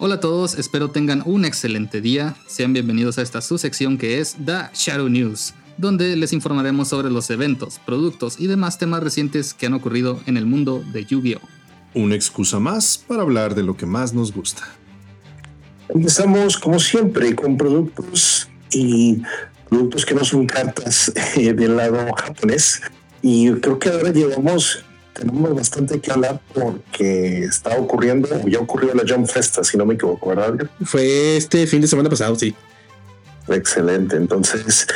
Hola a todos, espero tengan un excelente día. Sean bienvenidos a esta su sección que es The Shadow News, donde les informaremos sobre los eventos, productos y demás temas recientes que han ocurrido en el mundo de Yu-Gi-Oh! Una excusa más para hablar de lo que más nos gusta. Empezamos como siempre con productos y productos que no son cartas eh, del lado japonés. Y creo que ahora llevamos tenemos bastante que hablar porque está ocurriendo, ya ocurrió la Jump Festa, si no me equivoco, ¿verdad? Fue este fin de semana pasado, sí. Excelente, entonces,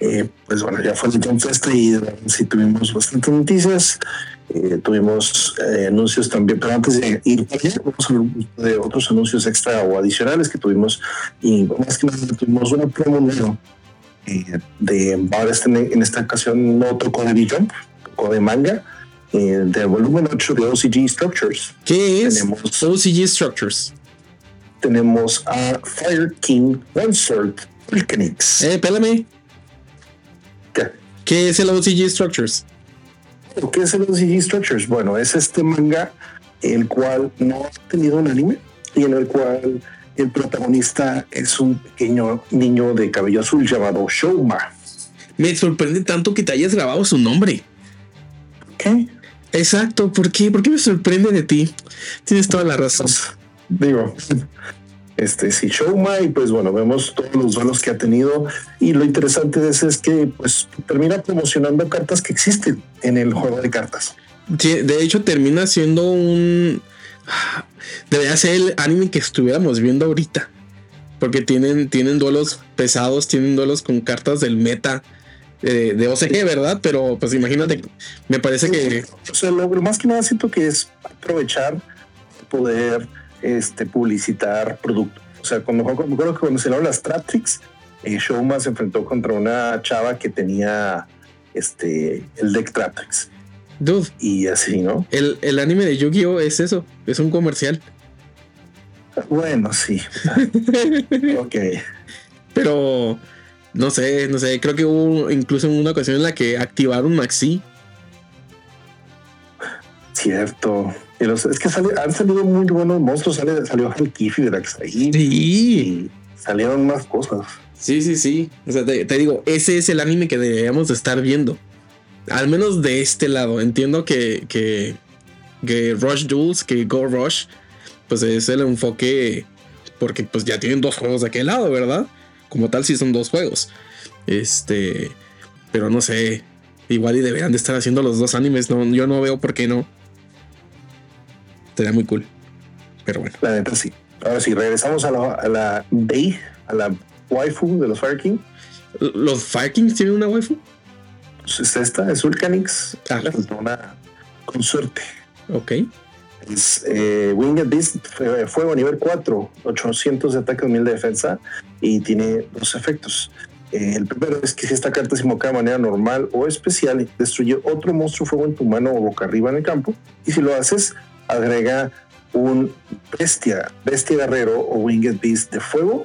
eh, pues bueno, ya fue la Jump Festa y sí tuvimos bastantes noticias, eh, tuvimos eh, anuncios también, pero antes de ir vamos a hablar de otros anuncios extra o adicionales que tuvimos y más que nada tuvimos una promo nueva de ahora este, en esta ocasión no tocó de Jump, tocó de manga eh, de volumen 8 de OCG Structures. ¿Qué es tenemos, OCG Structures? Tenemos a Fire King One Sword Volcanix. Eh, espérame. ¿Qué? ¿Qué es el OCG Structures? ¿Qué es el OCG Structures? Bueno, es este manga el cual no ha tenido un anime y en el cual el protagonista es un pequeño niño de cabello azul llamado Shouma. Me sorprende tanto que te hayas grabado su nombre. ¿Qué? Exacto, ¿por qué? ¿Por qué me sorprende de ti? Tienes toda la razón. Digo, este sí, Showma, y pues bueno, vemos todos los duelos que ha tenido. Y lo interesante de eso es que pues termina promocionando cartas que existen en el juego de cartas. de hecho, termina siendo un. Debería ser el anime que estuviéramos viendo ahorita. Porque tienen, tienen duelos pesados, tienen duelos con cartas del meta de OCG, ¿verdad? Pero pues imagínate, me parece que... O sea, lo más que nada siento que es aprovechar poder este, publicitar productos. O sea, cuando, me acuerdo que cuando se las Stratrix, eh, Showma se enfrentó contra una chava que tenía este, el deck Tratrix. Dude. Y así, ¿no? El, el anime de Yu-Gi-Oh! es eso, es un comercial. Bueno, sí. ok. Pero no sé, no sé, creo que hubo incluso una ocasión en la que activaron Maxi. Cierto. Es que han salido muy buenos monstruos. Sale, salió el de ahí. Sí. salieron más cosas. Sí, sí, sí. O sea, te, digo, ese es el anime que deberíamos de estar viendo. Al menos de este lado. Entiendo que, que, que Rush Duels, que Go Rush, pues es el enfoque. Porque pues ya tienen dos juegos de aquel lado, ¿verdad? Como tal sí son dos juegos. Este, pero no sé, igual y deberían de estar haciendo los dos animes, no, yo no veo por qué no. Sería muy cool. Pero bueno. La neta sí. Ahora sí, regresamos a la, a la Day, a la waifu de los Fire King. ¿Los Fire Kings tienen una waifu? Pues es esta, es Vulcanix. Ah. Una consorte. Ok. Eh, Winged Beast, fuego nivel 4, 800 de ataque, 1000 de defensa y tiene dos efectos. Eh, el primero es que si esta carta se invoca de manera normal o especial, destruye otro monstruo fuego en tu mano o boca arriba en el campo. Y si lo haces, agrega un bestia, bestia guerrero o winged beast de fuego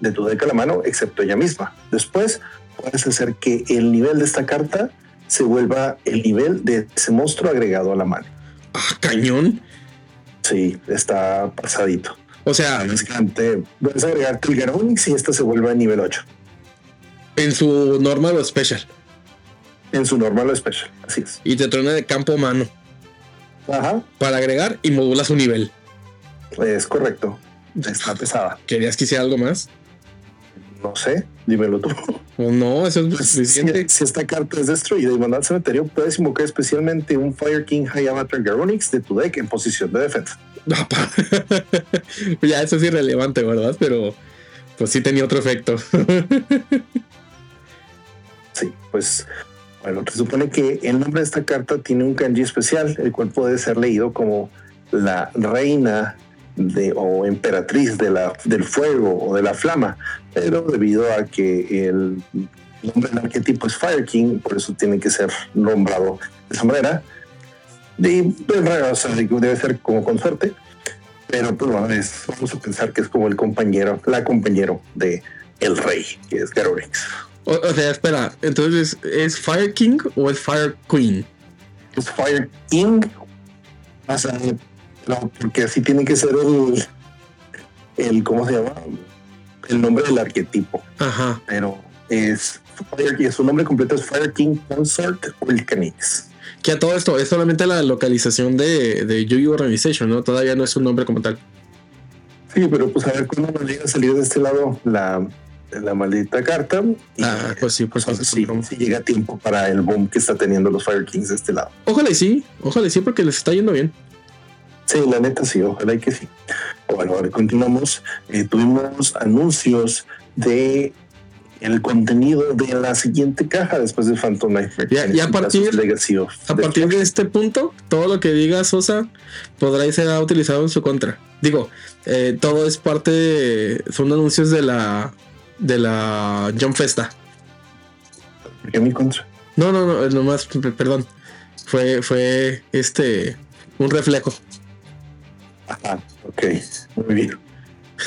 de tu deck a la mano, excepto ella misma. Después puedes hacer que el nivel de esta carta se vuelva el nivel de ese monstruo agregado a la mano. Ah, cañón. Sí, está pasadito. O sea, básicamente puedes agregar Trigger Onyx y esta se vuelve a nivel 8. En su normal o special. En su normal o special, así es. Y te truena de campo mano. Ajá. Para agregar y modula su nivel. Es correcto. Está pesada. ¿Querías que hiciera algo más? No sé, dímelo tú. O no, eso es Pues, si, suficiente. si esta carta es destruida y mandada al cementerio, puedes invocar especialmente un Fire King High Avatar Garonix de tu deck en posición de defensa. Ya, eso es irrelevante, ¿verdad? Pero pues sí tenía otro efecto. Sí, pues bueno, se supone que el nombre de esta carta tiene un kanji especial, el cual puede ser leído como la reina de, o emperatriz de la, del fuego o de la flama, pero debido a que el nombre del arquetipo es Fire King, por eso tiene que ser nombrado de esa manera. Y o sea, debe ser como con suerte, pero pues bueno, es- vamos a pensar que es como el compañero, la compañero de el rey, que es Garorix. O, o sea, espera, entonces, ¿es Fire King o es Fire Queen? es Fire King. O sea, no, porque así tiene que ser el, el, ¿cómo se llama? El nombre del arquetipo. Ajá. Pero es Fire King, su nombre completo es Fire King Consort Vulcanix. Que a todo esto es solamente la localización de, de Yu-Gi-Oh! Organization, ¿no? Todavía no es un nombre como tal. Sí, pero pues a ver cuándo nos llega a salir de este lado la, la maldita carta. Y Ah, pues sí, pues pues, sí, sí. llega tiempo para el boom que está teniendo los Fire Kings de este lado. Ojalá y sí, ojalá y sí, porque les está yendo bien. Sí, la neta sí, ojalá y que sí. Bueno, ahora continuamos. Eh, tuvimos anuncios de el contenido de la siguiente caja después de Phantom Nightmare. Ya- ya a partir- A de este punto, todo lo que diga Sosa podrá ser utilizado en su contra. Digo, eh, todo es parte, de- son anuncios de la de la Jump Festa. ¿Por qué mi contra? No, no, no, nomás, p- perdón. Fue, fue este un reflejo. Ajá, ok, muy bien.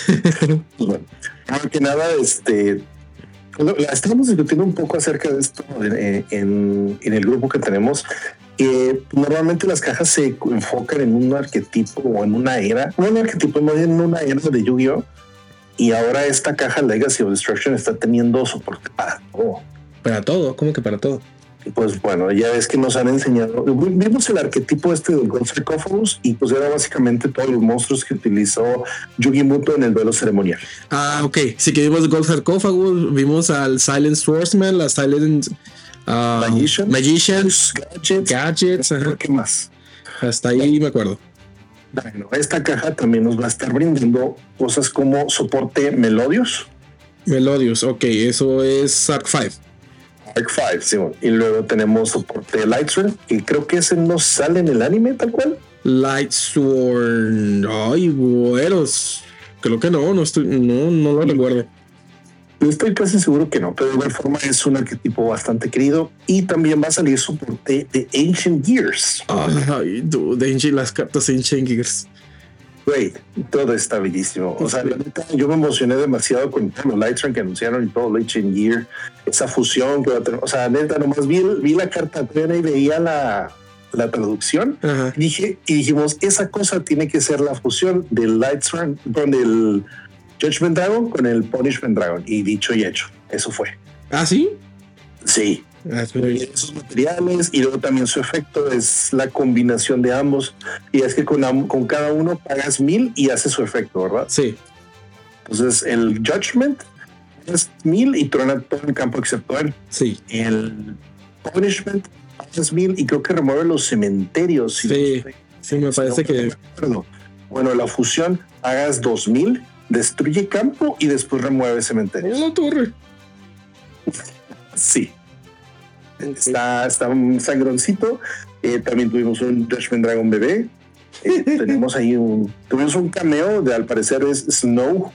Pues bueno, que nada, este, la estábamos discutiendo un poco acerca de esto eh, en, el grupo que tenemos. que normalmente las cajas se enfocan en un arquetipo o en una era, no un arquetipo, más bien en una era de Yu-Gi-Oh! Y ahora esta caja Legacy of Destruction está teniendo soporte para todo. Para todo, ¿cómo que para todo? Pues bueno, ya ves que nos han enseñado, vimos el arquetipo este del Gold Sarcophagus y pues era básicamente todos los monstruos que utilizó Yugi Muto en el duelo ceremonial. Ah, ok. Sí que vimos Gold Sarcophagus, vimos al Silent Swordsman, la Silent ah, Magician. Magicians, Gadgets, Gadgets, ajá. ¿qué más? hasta ahí me acuerdo. Bueno, esta caja también nos va a estar brindando cosas como soporte Melodios, Melodius, ok, eso es Arc 5. Arc 5, sí, bueno. y luego tenemos soporte Lightsword, que creo que ese no sale en el anime tal cual. Light Sword. Ay, güeros. Creo que no, no estoy, no, no lo recuerdo. Estoy casi seguro que no, pero de igual forma es un arquetipo bastante querido y también va a salir soporte de Ancient Gears. Ay, dude, las cartas Ancient Gears. Güey, todo está bellísimo. O sea, la neta, yo me emocioné demasiado con los Lightstrike que anunciaron y todo Ancient Gear, esa fusión que va a tener. O sea, neta, nomás vi, vi la carta plena y veía la, la traducción. Ajá. Y dije, y dijimos, esa cosa tiene que ser la fusión del Lightstrike con el Judgment Dragon con el Punishment Dragon. Y dicho y hecho, eso fue. Ah, sí. Sí. Esos materiales y luego también su efecto es la combinación de ambos y es que con, con cada uno pagas mil y hace su efecto, ¿verdad? Sí. Entonces el Judgment es mil y truena todo el campo excepto él. Sí. El Punishment es mil y creo que remueve los cementerios. si Sí, Sí, me parece no, que. Bueno, la fusión hagas dos mil, destruye campo y después remueve cementerios. la torre. Sí. Está, está un sangroncito. Eh, también tuvimos un Dragon bebé. Eh, tenemos ahí un. Tuvimos un cameo de al parecer es Snow.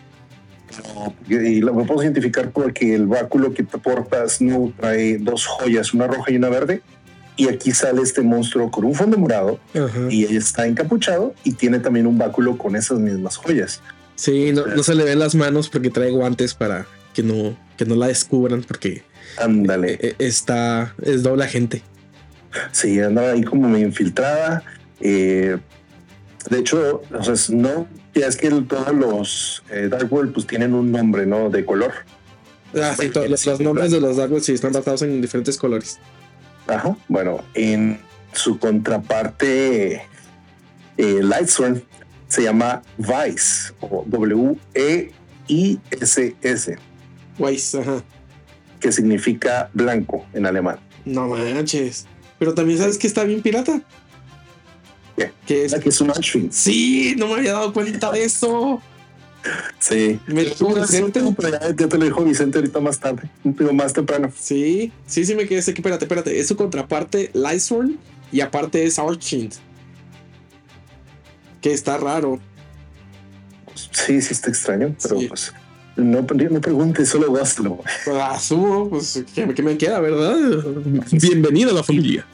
Y lo podemos identificar porque el báculo que porta Snow trae dos joyas, una roja y una verde. Y aquí sale este monstruo con un fondo morado Ajá. y ella está encapuchado y tiene también un báculo con esas mismas joyas. Sí, no, no se le ven las manos porque trae guantes para que no, que no la descubran porque Ándale. eh, está, es doble agente. Sí, andaba ahí como medio infiltrada. Eh, de hecho, o sea, es- no, ya es que el- todos los eh, Dark World pues tienen un nombre, ¿no? De color. Ah, sí, to- los, los nombres de los Dark Worlds sí están basados en diferentes colores. Ajá. Bueno, en su contraparte, eh, Lightsworn, se llama Weiss o W-E-I-S-S, Weiss, ajá. Que significa blanco en alemán. No manches. Pero también sabes que está bien pirata. ¿Qué? Que es. Es que es un Auschwitz. Sí, no me había dado cuenta de eso. Sí. Me dijo Vicente. Pero ya, ya te lo dijo Vicente ahorita más tarde, un poco más temprano. Sí, sí, sí me quedé. sé que- Espérate, espérate. Es su contraparte Lysworn y aparte es Archint. Que está raro. Sí, sí está extraño, pero Sí. pues no, no preguntes, solo. Pues, asumo, pues, ¿qué, qué me queda, verdad? Bienvenido a la familia.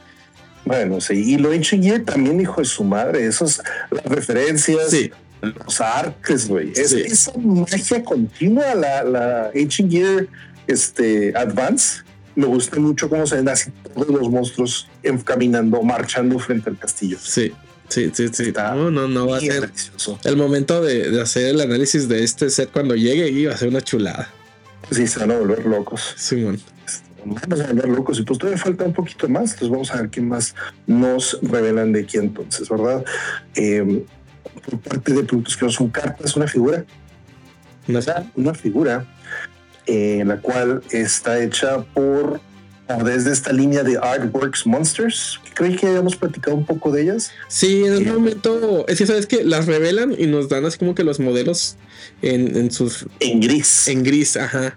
Bueno, sí, y lo Gear también, hijo de su madre, esos, las referencias, Sí, los artes, güey. Es, Sí. Esa magia continua, la, la Ancient Gear este, Advance, me gusta mucho cómo se ven así todos los monstruos caminando, marchando frente al castillo. sí, sí, sí, sí. Está No, no, no va a ser. delicioso. El momento de, de hacer el análisis de este set cuando llegue y va a ser una chulada. Sí, se van a volver locos. Simón. Vamos a volver locos y pues todavía falta un poquito más. Entonces vamos a ver qué más nos revelan de aquí entonces, ¿verdad? Eh, por parte de productos que no son cartas, una figura, Una- una figura eh, la cual está hecha por desde esta línea de Artworks Monsters. Creí que habíamos platicado un poco de ellas. Sí, en un momento, es que sabes que las revelan y nos dan así como que los modelos en, en sus En gris. en gris, ajá.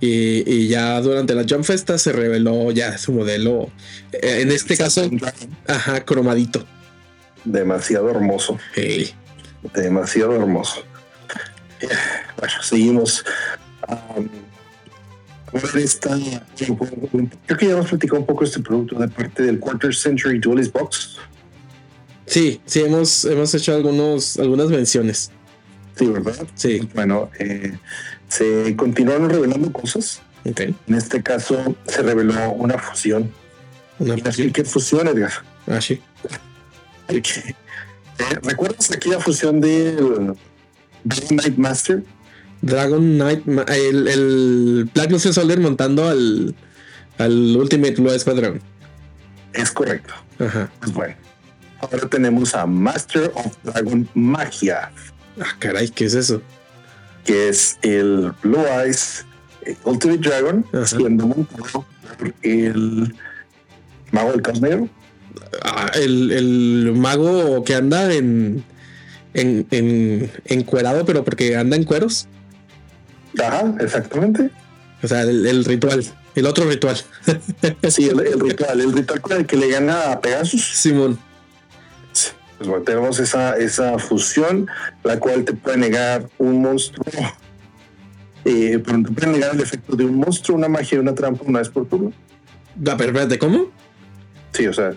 Y, y ya durante la Jump Festa se reveló ya su modelo. eh, en este caso, ajá, cromadito. Demasiado hermoso. Hey. demasiado hermoso. Eh, Bueno, seguimos. Um, ver esta- creo que ya hemos platicado un poco este producto de parte del Quarter Century Duelist Box. Sí, sí, hemos, hemos hecho algunos, algunas menciones. Sí, ¿verdad? Sí, Bueno, eh, se continuaron revelando cosas. En este caso se reveló una fusión. Una Y así que fusión, Edgar. Ah, sí. Eh, ¿Recuerdas aquella fusión del Knight Master? Dragon Knight, el, el Black Luster Soldier montando al, al Ultimate Blue Squadron. Es correcto. Ajá. Pues bueno, ahora tenemos a Master of Dragon Magia, Ah, caray, ¿qué es eso? que es el Blue Eyes eh, Ultimate Dragon, Ajá. siendo montado por el Mago del Caos Negro. Ah, el, el mago que anda en, en, en encuerado, pero porque anda en cueros. Ajá, exactamente. O sea, el, el ritual, el otro ritual. Sí, el, el ritual, el ritual con el que le gana a Pegasus. Simón. Pues bueno, tenemos esa, esa fusión, la cual te puede negar un monstruo, eh, pero te puede negar el efecto de un monstruo, una magia y una trampa una vez por turno. Ah, pero espérate, ¿cómo? Sí, o sea,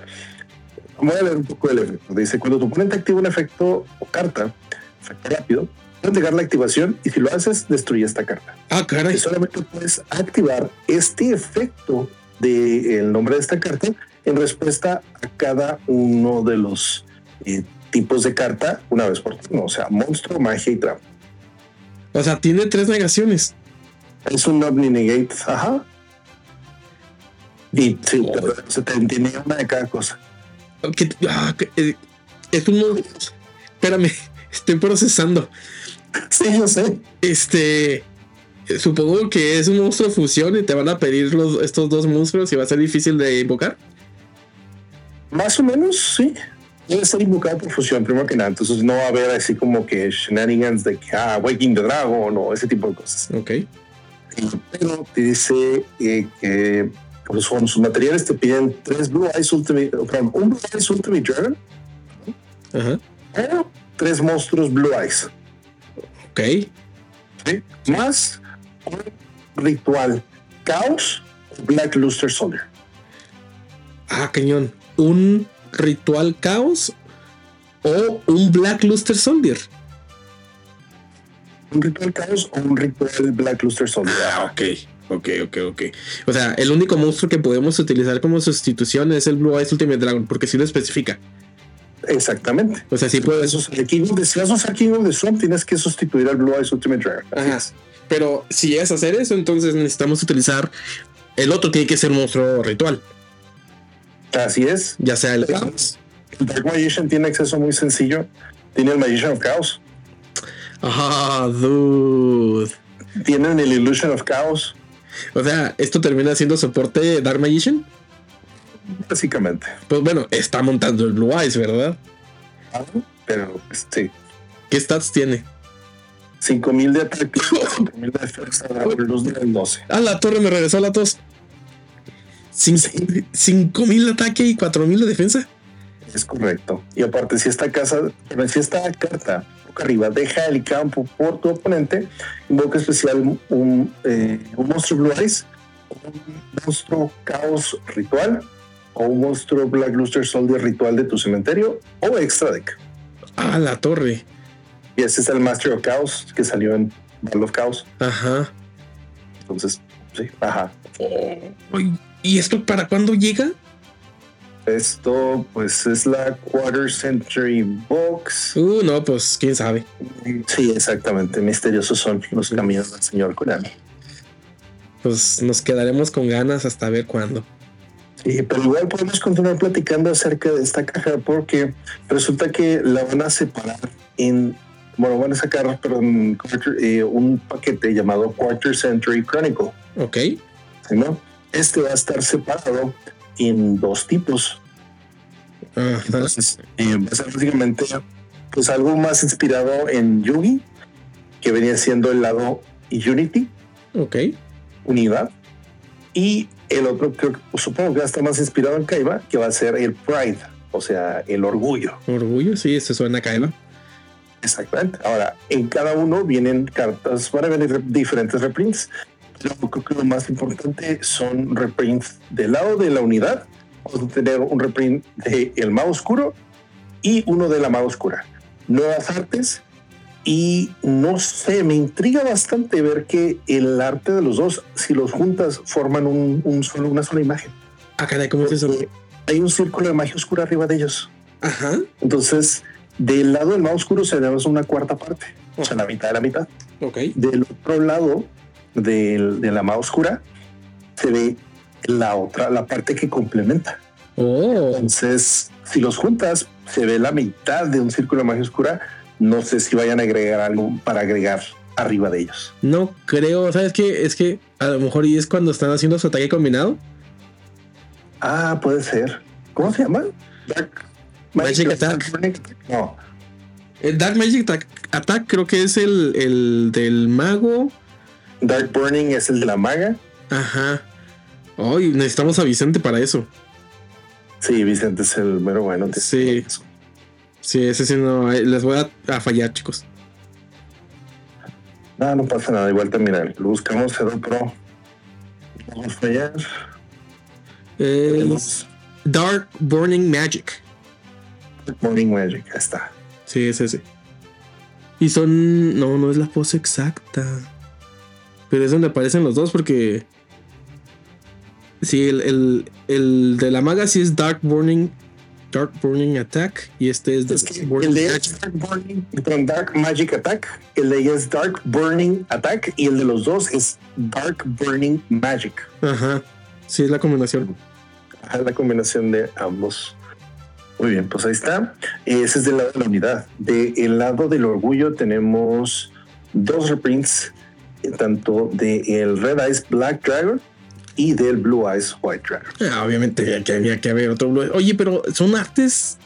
voy a leer un poco del efecto. Dice, cuando tu oponente activa un efecto o carta, efecto rápido, puedes negar la activación y si lo haces, destruye esta carta. Ah, caray. Y solamente puedes activar este efecto del nombre de esta carta en respuesta a cada uno de los eh, tipos de carta una vez por turno. O sea, monstruo, magia y trampa. O sea, tiene tres negaciones. Es un Omni Negate, ajá. Y sí, pero se te tiene una de cada cosa. Que- ah, eh, es un. Espérame, estoy procesando. Sí, yo sé. Este. Supongo que es un monstruo de fusión y te van a pedir los, estos dos monstruos y va a ser difícil de invocar. Más o menos, sí. Debe ser invocado por fusión, primero que nada. Entonces no va a haber así como que shenanigans de que, ah, Waking the Dragon o ese tipo de cosas. Ok. Pero te dice eh, que con sus materiales te piden tres Blue Eyes Ultimate, perdón, un Blue Eyes Ultimate Dragon Ajá. o tres monstruos Blue Eyes. Ok. ¿sí? Más un ritual Caos Black Luster Soldier. Ah, cañón. Un ritual caos o un Black Luster Soldier. Un ritual Caos o un ritual Black Luster Soldier. Ah, ok. Ok, ok, ok. O sea, el único monstruo que podemos utilizar como sustitución es el Blue Eyes Ultimate Dragon, porque sí lo especifica. Exactamente. O sea, sí puede. Eso es el King of the, si vas a usar King of the Swamp, tienes que sustituir al Blue Eyes Ultimate Dragon. Ajá. es. Pero si llegas a hacer eso, entonces necesitamos utilizar. El otro tiene que ser monstruo ritual, Así es. ya sea el Dark Magician tiene acceso muy sencillo Tiene el Magician of Chaos. Ah, dude. Tienen el Illusion of Chaos. O sea, ¿esto termina siendo soporte Dark Magician? Básicamente. Pues bueno, está montando el Blue Eyes, ¿verdad? Pero pues, sí. ¿Qué stats tiene? 5000 de ataque, 5000 de defensa, la luz del 12. Ah, la torre me regresó la tos. 5000 de ataque y 4000 de defensa. Es correcto. Y aparte, si esta casa, si esta carta boca arriba deja el campo por tu oponente, invoca especial un, eh, un monstruo Blue Eyes, un monstruo Caos Ritual o un monstruo Black Luster Soldier Ritual de tu cementerio o extra deck. Ah, la torre. Y ese es el Master of Chaos que salió en Battle of Chaos. Ajá. Entonces, sí, ajá. Uy, ¿Y esto para cuándo llega? Esto, pues, es la Quarter Century Box. Uh, no, pues quién sabe. Sí, exactamente. Misteriosos son los caminos del señor Konami. Pues nos quedaremos con ganas hasta ver cuándo. Pero igual podemos continuar platicando acerca de esta caja porque resulta que la van a separar en, bueno, van a sacar, perdón, eh, un paquete llamado Quarter Century Chronicle. Ok. ¿sí, no? Este va a estar separado en dos tipos. Entonces, eh, va a ser básicamente pues algo más inspirado en Yugi, que venía siendo el lado Unity, Ok. unidad, y el otro creo supongo que va a estar más inspirado en Kaiba, que va a ser el Pride, o sea, el orgullo. Orgullo, sí, se suena a Kaiba. Exactamente. Ahora, en cada uno vienen cartas, van a venir diferentes reprints, pero creo que lo más importante son reprints del lado de la unidad. Vamos a tener un reprint de El Mago Oscuro y uno de la Mago Oscura. Nuevas artes y no sé, me intriga bastante ver que el arte de los dos, si los juntas, forman un, un solo, una sola imagen. Ah, caray, ¿cómo es eso? Hay un círculo de magia oscura arriba de ellos. Ajá. Entonces, del lado del Mago Oscuro se tenemos una cuarta parte, o sea, la mitad de la mitad. Ok. Del otro lado del- de la magia oscura se ve la otra, la parte que complementa. Oh. Entonces, si los juntas, se ve la mitad de un círculo de magia oscura. No sé si vayan a agregar algo para agregar arriba de ellos. No creo, ¿sabes qué? Es que a lo mejor y es cuando están haciendo su ataque combinado. Ah, puede ser. ¿Cómo se llama? Dark Magic Attack. No, El Dark Magic Attack, Attack creo que es el, el del mago. Dark Burning es el de la maga. Ajá. Ay, necesitamos a Vicente para eso. Sí, Vicente es el mero bueno. Sí. Sí, ese sí no. eh, Les voy a, a fallar, chicos. No, no pasa nada. Igual terminar. Lo buscamos Edo Pro. Vamos a fallar. Es Dark Burning Magic. Morning Magic. Ahí está. Sí, es ese. Y son. No, no es la pose exacta. Pero es donde aparecen los dos porque. Sí, el, el, el de la maga sí es Dark Burning. Dark Burning Attack. Y este es, Es que Burning el de es Dark Burning, perdón, Dark Magic Attack. El de ella es Dark Burning Attack. Y el de los dos es Dark Burning Magic. Ajá. Sí, es la combinación. Ajá, la combinación de ambos. Muy bien, pues ahí está. Ese es del lado de la unidad. Del lado del orgullo tenemos dos reprints, tanto del Red Eyes Black Dragon y del Blue Eyes White Dragon. Ah, obviamente había que, había que haber otro. Blue- Oye, pero son artes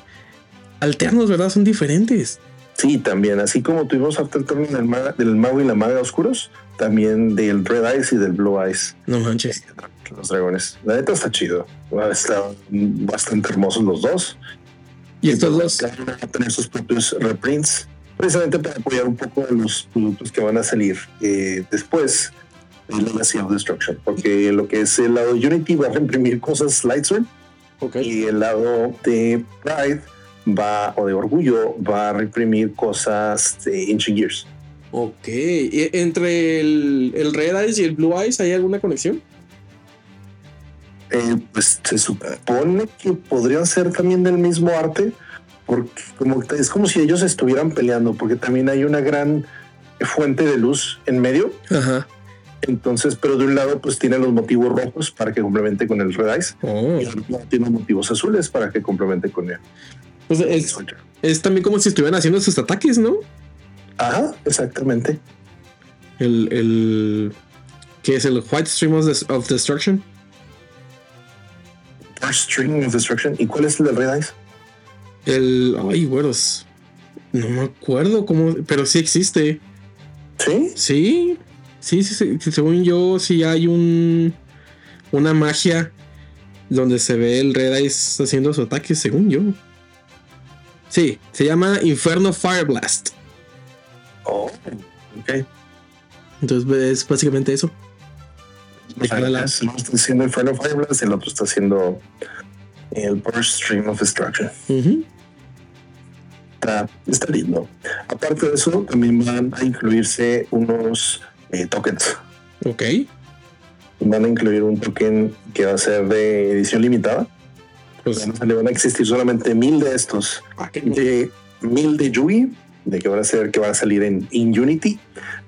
alternos, ¿verdad? Son diferentes. Sí, también, así como tuvimos After Turn del, ma- del Mago y la Maga Oscuros, también del Red Eyes y del Blue Eyes. No manches. Los dragones. La neta está chido. Están bastante hermosos los dos. Y estos dos. Cada uno va a tener sus propios reprints, precisamente para apoyar un poco a los productos que van a salir eh, después de Legacy of Destruction. Porque lo que es el lado de Unity va a reimprimir cosas Lightsword Ok. y el lado de Pride va, o de Orgullo, va a reimprimir cosas de Ancient Gears. Ok. ¿Y ¿Entre el, el Red Eyes y el Blue Eyes hay alguna conexión? Eh, pues se supone que podrían ser también del mismo arte, porque como es como si ellos estuvieran peleando, porque también hay una gran fuente de luz en medio. Ajá. Entonces, pero de un lado, pues tiene los motivos rojos para que complemente con el Red Eyes, Oh. y otro lado tiene los motivos azules para que complemente con él. Pues es, es también como si estuvieran haciendo sus ataques, ¿no? Ajá, exactamente. El, el que es el White Stream of, Des- of Destruction. First String of Destruction. ¿Y cuál es el del Red Eyes? El. Ay, güeros. No me acuerdo cómo. Pero sí existe. Sí. Sí. Sí, sí, sí, Según yo, sí hay un. Una magia donde se ve el Red Eyes haciendo su ataque, según yo. Sí, se llama Inferno Fire Blast. Oh, ok. Entonces es básicamente eso. De O sea, es- uno está haciendo Inferno Fireblast y el otro está haciendo el Burst Stream of Destruction. Ujú. Está, está lindo. Aparte de eso, también van a incluirse unos eh, tokens. Ok. Van a incluir un token que va a ser de edición limitada. Pues, Van a- le van a existir solamente mil de estos. De mil de Yui, de que van a ser que van a salir en, in Unity,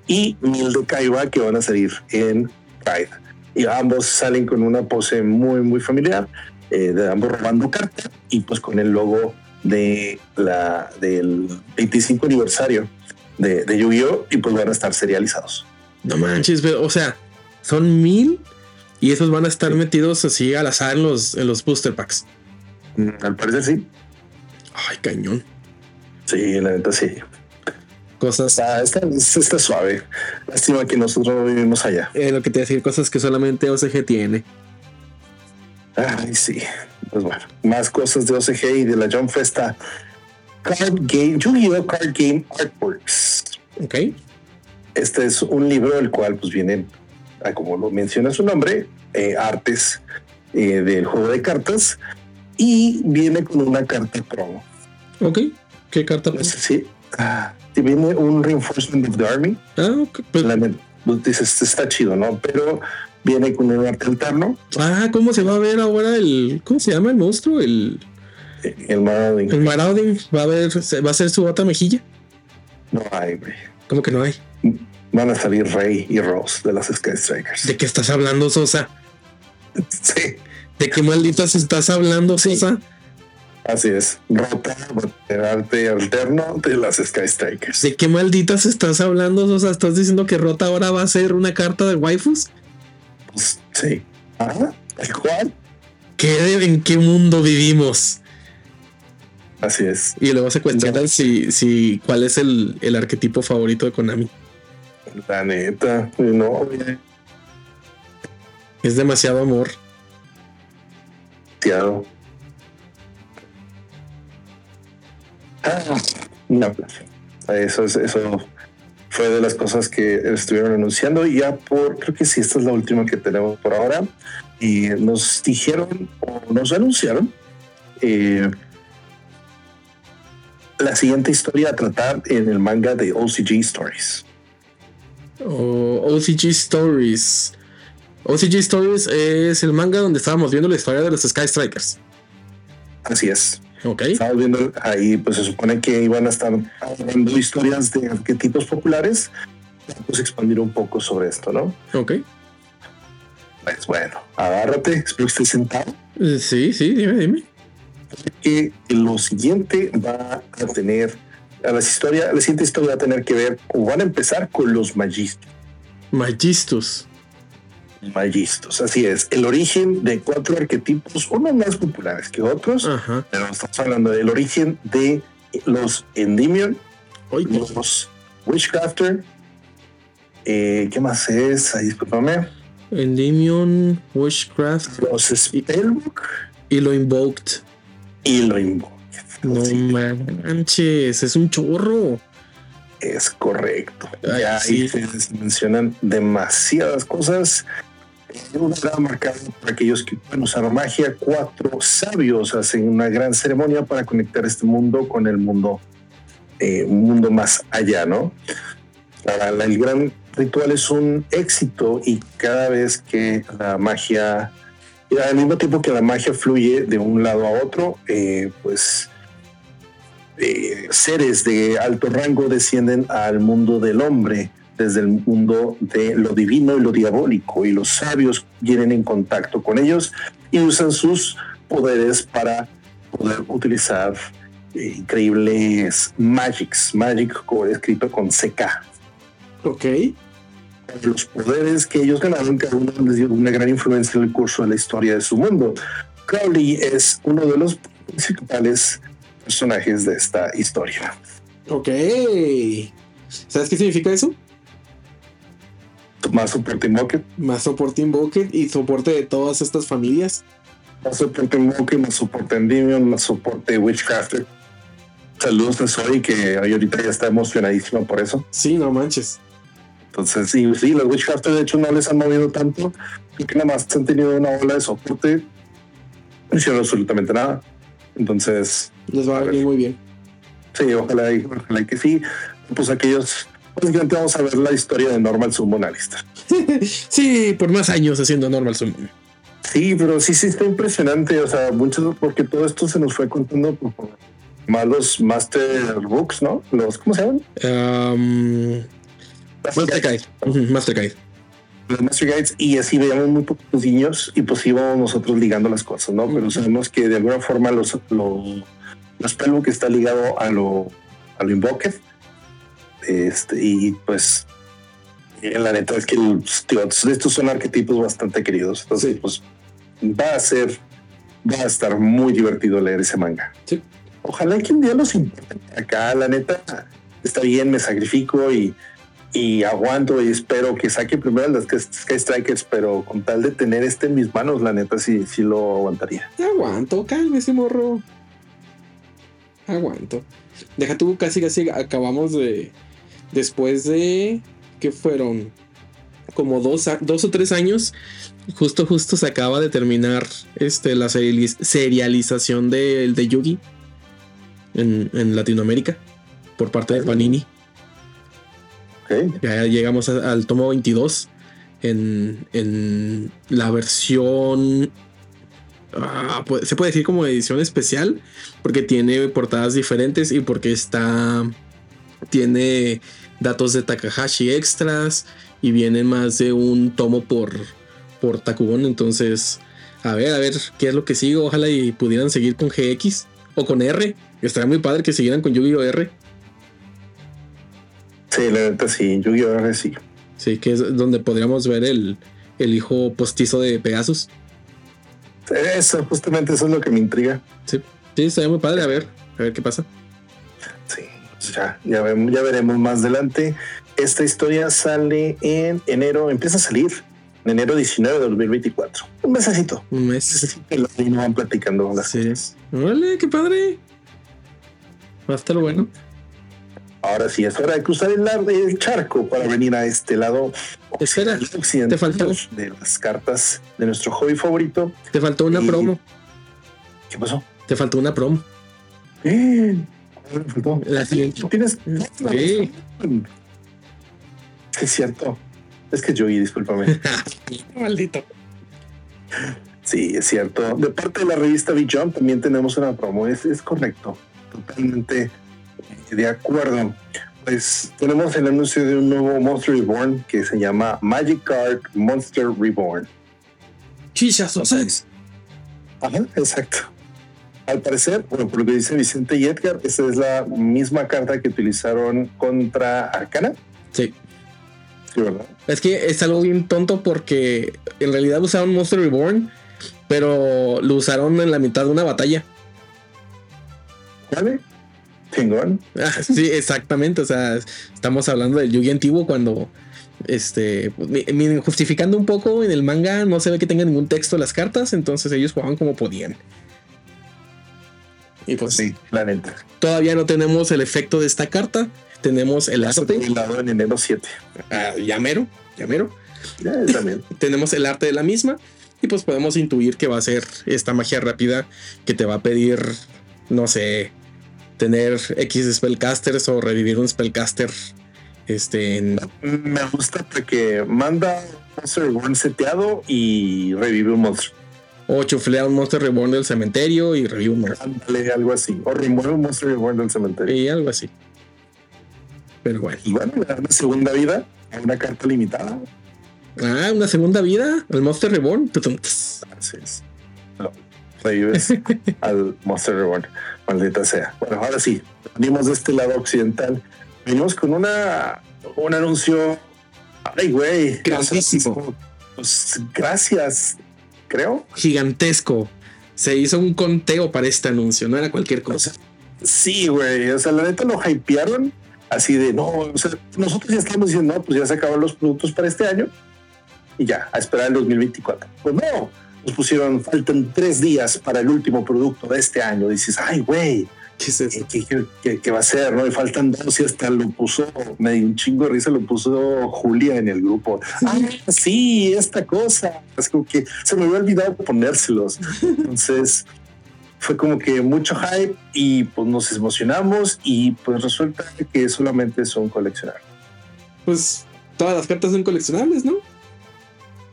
y mil de Kaiba que van a salir en Pride. Y ambos salen con una pose muy, muy familiar, eh, de ambos robando carta y pues con el logo de la, del 25 aniversario de, de Yu-Gi-Oh! y pues van a estar serializados. No manches, pero, o sea, son mil y esos van a estar metidos así al azar en los, en los booster packs. Mm, Al parecer sí. Ay, cañón. Sí, la neta sí. Cosas. Está, está, está suave. Lástima que nosotros no vivimos allá. Eh, lo que te voy a decir, cosas que solamente OCG tiene. Ay, sí. Pues bueno, más cosas de OCG y de la Jump Festa. Card Game, Yu-Gi-Oh! Card Game Artworks. Ok. Este es un libro del cual pues vienen, ah, como lo menciona su nombre, eh, artes eh, del juego de cartas y viene con una carta promo. Ok. ¿Qué carta? No sé si, ah, si viene un Reinforcement of the Army. Ah, ok. Pues- La pues, dices, está chido, ¿no? Pero viene con un arte alterno, ah, ¿cómo se va a ver ahora el. ¿Cómo se llama el monstruo? El, eh, el Marauding. el Marauding. ¿Va a ver, va a ser su otra mejilla? No hay, güey. ¿Cómo que no hay? Van a salir Rey y Rose de las Sky Strikers. ¿De qué estás hablando, Sosa? Sí, ¿De qué malditas estás hablando, Sosa? así es. Rota arte alterno de las Sky Strikers. ¿De qué malditas estás hablando, Sosa? ¿Estás diciendo que Rota ahora va a ser una carta de waifus? Pues, sí. Ajá, tal cual. ¿Qué, ¿En qué mundo vivimos? Así es. Y luego se cuestionan si, si cuál es el, el arquetipo favorito de Konami. La neta, no, güey. Es demasiado amor. Demasiado. Ah, una plaza. Eso es, eso fue de las cosas que estuvieron anunciando y ya por, creo que sí, esta es la última que tenemos por ahora. Y nos dijeron o nos anunciaron eh, la siguiente historia a tratar en el manga de OCG Stories. O OCG Stories. OCG Stories es el manga donde estábamos viendo la historia de los Sky Strikers. Así es. Ok. Estamos viendo ahí, pues se supone que iban a estar hablando historias de arquetipos populares. Pues expandir un poco sobre esto, ¿no? Ok. Pues bueno, agárrate, espero que estés sentado. Sí, sí, dime, dime. Que lo siguiente va a tener, a la historia, la siguiente historia va a tener que ver, o van a empezar con los magistos. Magistus. Magistos, así es. El origen de cuatro arquetipos, unos más populares que otros, Ajá. pero estamos hablando del origen de los Endymion, Ay, los Witchcrafter. Eh, ¿Qué más es? Ahí, discúlpame. Endymion, Witchcraft Los Spellbook y lo Invoked. y lo Invoke. No Sí, manches, es un chorro. es correcto. Ay, ya sí. ahí se mencionan demasiadas cosas. Eh, Un gran marcado para aquellos que pueden usar magia. Cuatro sabios hacen una gran ceremonia para conectar este mundo con el mundo, eh, un mundo más allá, ¿no? El gran ritual es un éxito y cada vez que la magia, al mismo tiempo que la magia fluye de un lado a otro, eh, pues eh, seres de alto rango descienden al mundo del hombre desde el mundo de lo divino y lo diabólico y los sabios vienen en contacto con ellos y usan sus poderes para poder utilizar eh, increíbles Magics, Magic escrito con CK. Ok. Los poderes que ellos ganaron, cada uno les dio una gran influencia en el curso de la historia de su mundo. Crowley es uno de los principales personajes de esta historia. Ok. ¿Sabes qué significa eso? Más soporte Invoker. Más soporte Invoker y soporte de todas estas familias. Más soporte Invoker, más soporte Endymion, más soporte Witchcrafter. Saludos a Zoe, que ahorita ya está emocionadísima por eso. Sí, no manches. Entonces, sí, sí, los Witchcrafters de hecho no les han movido tanto, porque nada más han tenido una ola de soporte, no hicieron absolutamente nada. Entonces, les va a venir muy bien. Sí, ojalá, y, ojalá que sí. Pues aquellos, básicamente vamos a ver la historia de Normal Alistair. sí, por más años haciendo Normal Summon. Sí, pero sí, sí está impresionante. O sea, muchos, porque todo esto se nos fue contando por malos Master Books, ¿no? Los, ¿cómo se llaman? Um, Master Guide. Master Guide. Los Master Guides, y así veíamos muy pocos niños y pues íbamos nosotros ligando las cosas, ¿no? Pero sabemos que de alguna forma los, los, los que está ligado a lo, a lo Invoked. Este, y pues la neta es que estos son arquetipos bastante queridos. Entonces, pues va a ser, va a estar muy divertido leer ese manga. Sí. Ojalá que un día los importen. Acá, la neta, está bien, me sacrifico y, y aguanto y espero que saque primero las Sky Strikers, pero con tal de tener este en mis manos, la neta sí, sí lo aguantaría. Aguanto, cálmese, morro. Aguanto. Deja tú, casi casi acabamos de. Después de. que fueron? Como dos, dos o tres años. Justo, justo se acaba de terminar este, la serialización de, de Yugi en, en Latinoamérica por parte de Panini. Ya llegamos al tomo 22 en, en la versión. Ah, se puede decir como edición especial porque tiene portadas diferentes y porque está. Tiene datos de Takahashi extras y viene más de un tomo por, por Takubon. Entonces, a ver, a ver qué es lo que sigo. Ojalá y pudieran seguir con GX o con R. Estaría muy padre que siguieran con Yu-Gi-Oh! R. Sí, la neta sí, Yu-Gi-Oh! Sí. Sí, que es donde podríamos ver el, el hijo postizo de Pegasus. Eso, justamente eso es lo que me intriga. Sí, sí, estaría muy padre. A ver, a ver qué pasa. Sí, ya, ya, vemos, ya veremos más adelante. Esta historia sale en enero, empieza a salir en enero 19 de 2024. Un mesecito. Un mes. Que los niños van platicando las sí. Vale, qué padre. Va a estar bueno. Ahora sí, es hora de cruzar el, el charco para venir a este lado Espera, te faltó de las cartas de nuestro hobby favorito. Te faltó una promo. ¿Qué pasó? Te faltó una promo. ¿Eh? La siguiente. ¿Tienes? Sí. Es cierto. Es que yo discúlpame. Maldito. Sí, es cierto. De parte de la revista Beyond también tenemos una promo. Es, es correcto. Totalmente de acuerdo. Pues tenemos el anuncio de un nuevo Monster Reborn que se llama Magic Card Monster Reborn. Chichas seis. Ajá, exacto. Al parecer, bueno, por lo que dice Vicente y Edgar, esta es la misma carta que utilizaron contra Arcana. Sí. Sí, ¿verdad? Es que es algo bien tonto porque en realidad usaron Monster Reborn, pero lo usaron en la mitad de una batalla. ¿Vale? Chingón. Ah, sí, exactamente. O sea, estamos hablando del Yugi antiguo cuando. Este. Justificando un poco en el manga, no se ve que tenga ningún texto las cartas, entonces ellos jugaban como podían. Y pues. Sí, la neta. Todavía no tenemos el efecto de esta carta. Tenemos el arte. en enero 7. Ah, llamero, llamero. Ya, también. tenemos el arte de la misma. Y pues podemos intuir que va a ser esta magia rápida que te va a pedir, no sé, tener X spellcasters o revivir un spellcaster. Este, Me gusta porque manda Monster Reborn seteado y revive un monstruo. O chuflea un Monster Reborn del cementerio y revive un monstruo. algo así. O remueve un Monster Reborn del cementerio. Y algo así. Pero bueno. Y bueno, le da una segunda vida a una carta limitada. Ah, una segunda vida al Monster Reborn. Así sobrevives al Monster Reborn. Maldita sea. Bueno, ahora sí, venimos de este lado occidental. Venimos con una un anuncio. Ay, güey. Grandísimo. Pues, gracias, creo. Gigantesco. Se hizo un conteo para este anuncio, no era cualquier cosa. sí, güey. O sea, la neta lo hypearon así de no. O sea, nosotros ya estamos diciendo, no, pues ya se acaban los productos para este año y ya, a esperar el 2024. Pues no, nos pusieron, faltan tres días para el último producto de este año. Dices, ay, güey, ¿Qué, es eso? ¿Qué, va a ser? ¿no? Y faltan dos y hasta lo puso, me dio un chingo de risa, lo puso Julia en el grupo. Ah, sí, esta cosa. Es como que se me había olvidado ponérselos. Entonces fue como que mucho hype y pues nos emocionamos y pues resulta que solamente son coleccionables. Pues todas las cartas son coleccionables, ¿no?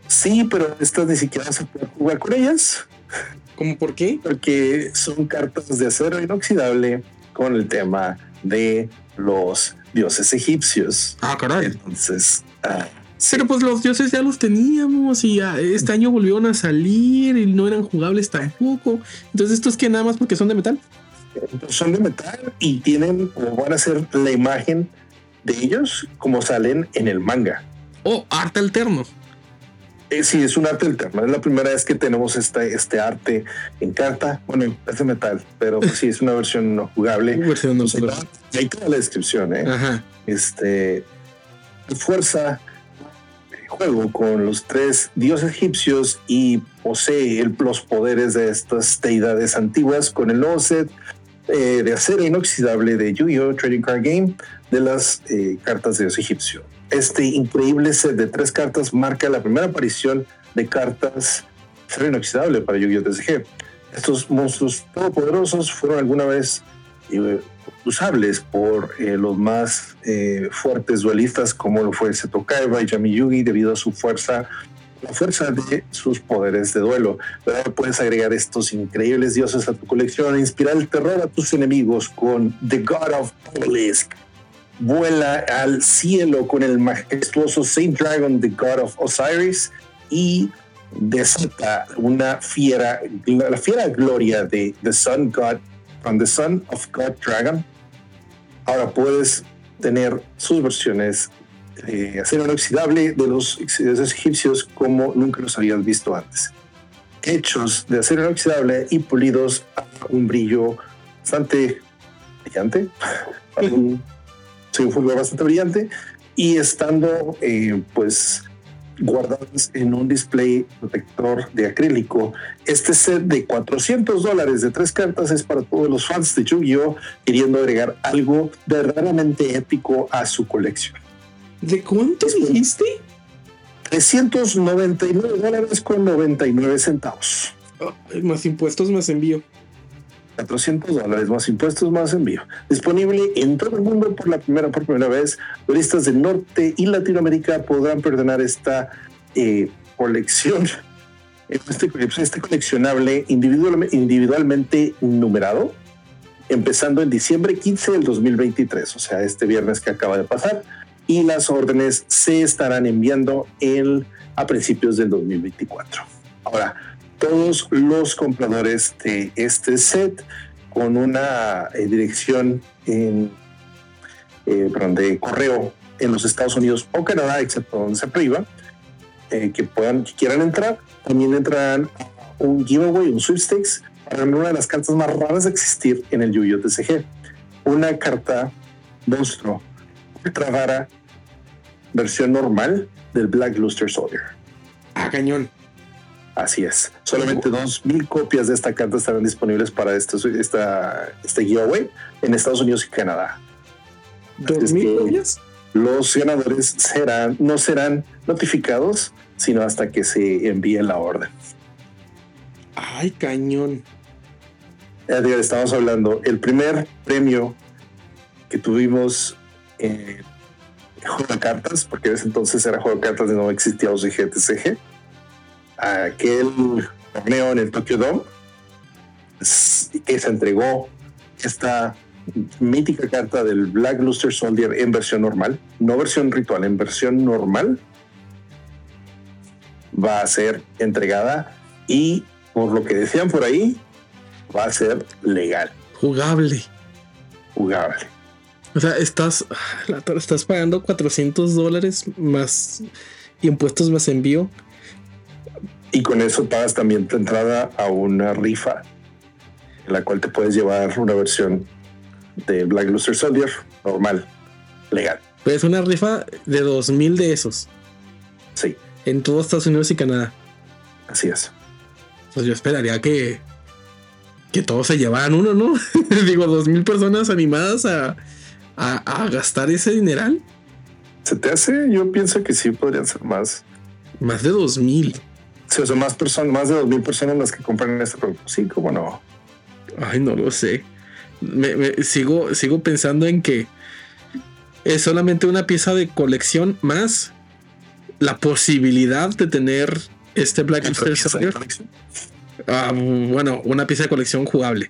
Sí, pero estas ni siquiera se puede jugar con ellas. ¿Cómo por qué? Porque son cartas de acero inoxidable con el tema de los dioses egipcios. Ah, caray. Entonces. Ah, pero pues los dioses ya los teníamos y este año volvieron a salir y no eran jugables tampoco. Entonces, ¿estos que nada más porque son de metal? Son de metal y tienen o van a ser la imagen de ellos como salen en el manga. Oh, arte alterno. Eh, sí, es un arte alterno. Es la primera vez que tenemos este, este arte en carta. Bueno, es de metal, pero pues sí, es una versión no jugable. versión no jugable. Ahí queda la descripción, ¿eh? Este. Fuerza juego con los tres dioses egipcios y posee los poderes de estas deidades antiguas con el nuevo set eh, de acero inoxidable de Yu-Gi-Oh! Trading Card Game de las eh, cartas de dios egipcio. Este increíble set de tres cartas marca la primera aparición de cartas acero inoxidable para Yu-Gi-Oh! TCG. Estos monstruos todopoderosos fueron alguna vez eh, usables por eh, los más eh, fuertes duelistas como lo fue Seto Kaiba y Yami Yugi debido a su fuerza la fuerza de sus poderes de duelo. Pero puedes agregar estos increíbles dioses a tu colección e inspirar el terror a tus enemigos con The God of Obelisk. Vuela al cielo con el majestuoso Saint Dragon, The God of Osiris, y desata una fiera, la fiera gloria de The Sun God, from The Son of God Dragon, Ahora puedes tener sus versiones de acero inoxidable de los, egipcios como nunca los habías visto antes. Hechos de acero inoxidable y pulidos a un brillo bastante brillante, un, un fulgor bastante brillante y estando eh, pues guardadas en un display protector de acrílico. Este set de 400 dólares de tres cartas es para todos los fans de Yu-Gi-Oh! queriendo agregar algo verdaderamente épico a su colección. ¿De cuánto dijiste? 399 dólares con 99 centavos. más impuestos, más envío. 400 dólares más impuestos más envío. Disponible en todo el mundo por la primera por primera vez. Turistas del norte y Latinoamérica podrán perdonar esta eh, colección, este, este coleccionable individualmente, individualmente numerado, empezando en diciembre 15 del 2023, o sea, este viernes que acaba de pasar. Y las órdenes se estarán enviando el, a principios del 2024. Ahora, todos los compradores de este set con una eh, dirección en, eh, de correo en los Estados Unidos o Canadá, excepto donde se priva, eh, que puedan, que quieran entrar, también entrarán un giveaway, un sweepstakes, para una de las cartas más raras de existir en el Yu-Gi-Oh! TCG. Una carta monstruo ultra rara, versión normal del Black Luster Soldier. Ah, cañón. Así es. Solamente dos mil copias de esta carta estarán disponibles para este, esta, este giveaway en Estados Unidos y Canadá. ¿Dos mil copias? Los ganadores serán, no serán notificados, sino hasta que se envíe la orden. Ay, cañón. estamos hablando, el primer premio que tuvimos en juego de cartas, porque en ese entonces era juego de cartas y no existía OCG, TCG aquel torneo en el Tokyo Dome que se entregó esta mítica carta del Black Luster Soldier en versión normal, no versión ritual, en versión normal, va a ser entregada y por lo que decían por ahí, va a ser legal, Jugable. jugable. O sea, estás, estás pagando 400 dólares más impuestos más envío. Y con eso pagas también tu entrada a una rifa, en la cual te puedes llevar una versión de Black Luster Soldier normal, legal. Pues una rifa de 2000 de esos Sí, en todo Estados Unidos y Canadá. así es. Pues yo esperaría que, que todos se llevaran uno, ¿no? Digo, 2000 personas animadas a, a, a gastar ese dineral. ¿Se te hace? Yo pienso que sí podrían ser más. Más de 2000. Sea, más personas, más de dos mil personas las que compran este producto. Sí, cómo no. Ay, no lo sé. Me- me- sigo, sigo pensando en que es solamente una pieza de colección más la posibilidad de tener este Black Soldier. Ah, bueno, una pieza de colección jugable.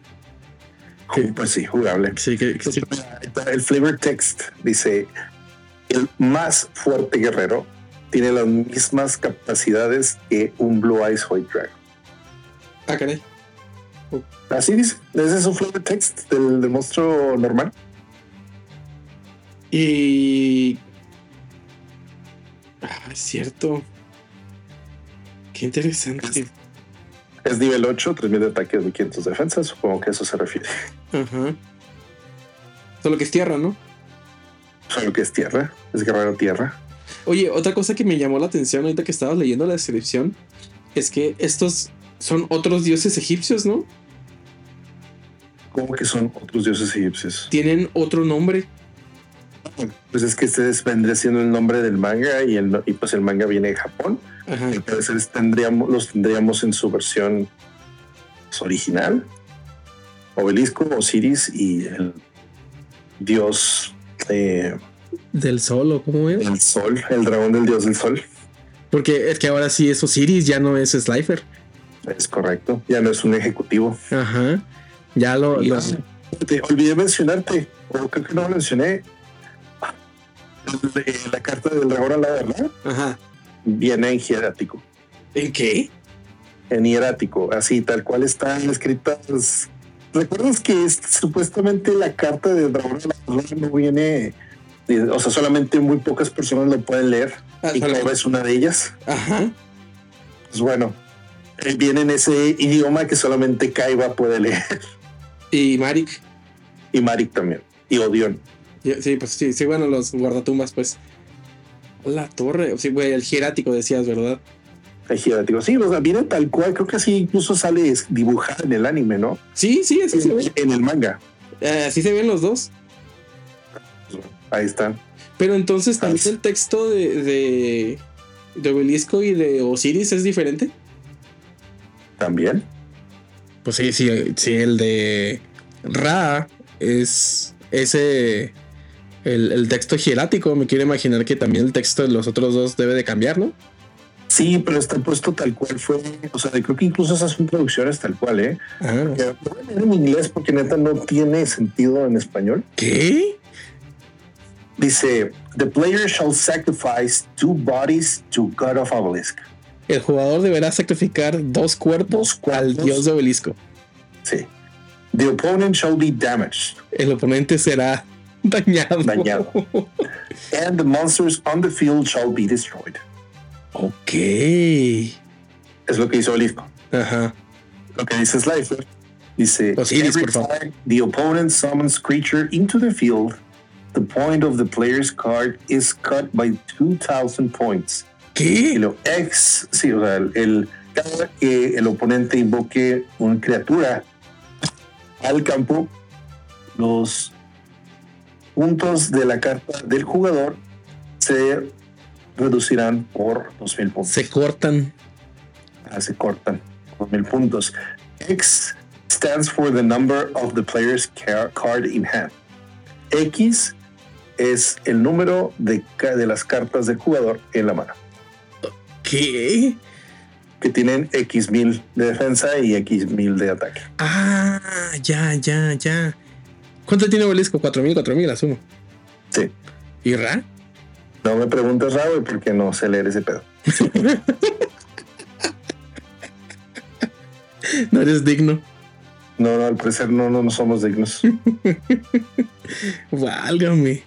Ju- Pues sí, jugable. Sí, que, que sí. El flavor text dice: el más fuerte guerrero tiene las mismas capacidades que un Blue Eyes White Dragon. Ah, caray. Así dice. Ese es un flavor text del, del monstruo normal. Y. Ah, es cierto. Qué interesante. Es nivel 8, 3000 de ataque, 1500 de defensa. Supongo que a eso se refiere. Ajá. Solo que es tierra, ¿no? Solo que es tierra. Es guerrero tierra. Oye, otra cosa que me llamó la atención ahorita que estabas leyendo la descripción es que estos son otros dioses egipcios, ¿no? Como que son otros dioses egipcios. Tienen otro nombre. Pues es que este vendría siendo el nombre del manga y, el, y pues el manga viene de Japón. Ajá. Y es- tendríamos, los tendríamos en su versión original. Obelisco, Osiris y el dios eh, Del sol o cómo es. del sol, el dragón del dios del sol. Porque es que ahora sí es Osiris, ya no es Slifer. Es correcto. Ya no es un ejecutivo. Ajá. Ya lo. Y, lo- te olvidé mencionarte, o creo que no lo mencioné. El- La carta del dragón a la verdad Ajá. viene en hierático. ¿En qué? En hierático, así tal cual están escritas. ¿Recuerdas que es- supuestamente la carta del dragón a la verdad no viene? O sea, solamente muy pocas personas lo pueden leer Ah, y Kaiba es una de ellas. Ajá. Pues bueno, eh, viene en ese idioma que solamente Kaiba puede leer Y Marik. y Marik también y Odion. Sí, pues sí, sí, bueno, los guardatumbas, pues. La torre, sí, güey, el hierático decías, ¿verdad? El hierático. Sí, o sea, viene tal cual. Creo que así incluso sale dibujada en el anime, ¿no? Sí, sí, así se ve. En el manga. Eh, así se ven los dos. Ahí está. Pero entonces también el texto de, de, de Obelisco y de Osiris es diferente. También. Pues sí, sí, sí, el de Ra es ese. El, el texto hierático. Me quiero imaginar que también el texto de los otros dos debe de cambiar, ¿no? Sí, pero está puesto tal cual fue. O sea, creo que incluso esas son traducciones tal cual, ¿eh? Ah, Que Lo voy a leer en inglés porque neta no tiene sentido en español. ¿Qué? Dice: The player shall sacrifice two bodies to God of Obelisk. El jugador deberá sacrificar dos cuerpos, Dos al cuerpos. dios de Obelisco. Sí. The opponent shall be damaged, El oponente será dañado. Dañado. and the monsters on the field shall be destroyed. ok. Es lo que hizo Obelisco. Ajá. Lo que dice Slifer. Dice: Every por favor. time the opponent summons creature into the field, the point of the player's card is cut by 2,000 points. Y ¿Qué? lo ex, sí, o sea, el, cada que el oponente invoque una criatura al campo, los puntos de la carta del jugador se reducirán por 2000 puntos. Se cortan. Ah, se cortan 2000 puntos. X stands for the number of the player's car- card in hand. X es el número de, de las cartas del jugador en la mano. ¿Qué? que tienen X mil de defensa y X mil de ataque. Ah, ya, ya, ya. ¿Cuánto tiene Obelisco? 4000, 4000, asumo. Sí. ¿Y Ra? No me preguntes, Raúl, porque no sé leer ese pedo. No eres digno. No, no, al parecer no, no, no somos dignos. Válgame.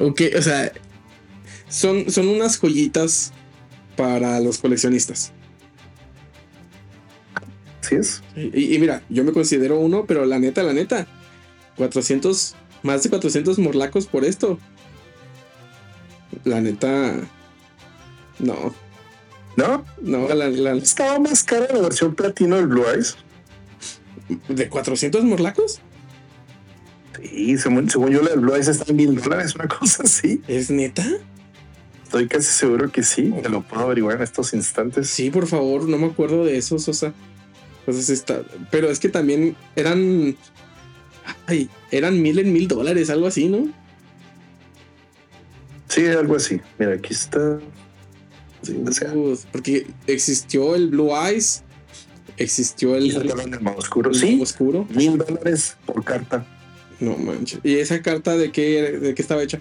Ok, o sea, son, son unas joyitas para los coleccionistas. ¿Sí es? Y, y mira, yo me considero uno, pero la neta, la neta, 400, más de 400 morlacos por esto. La neta, no, ¿No? no, la, la- Estaba más cara la versión platino del Blue Eyes. ¿de 400 morlacos? Sí, según, según yo, la del Blue Eyes está en mil dólares, una cosa así. ¿Es neta? Estoy casi seguro que sí. Te lo puedo averiguar en estos instantes. Sí, por favor, no me acuerdo de esos, o sea. Entonces está. Pero es que también eran. Ay, eran mil en mil dólares, algo así, ¿no? Sí, algo así. Mira, aquí está. Sí, o sea, Uf, porque existió el Blue Eyes, existió el, el más oscuro. el Sí, oscuro. mil dólares por carta No manches. ¿Y esa carta de qué, de qué estaba hecha?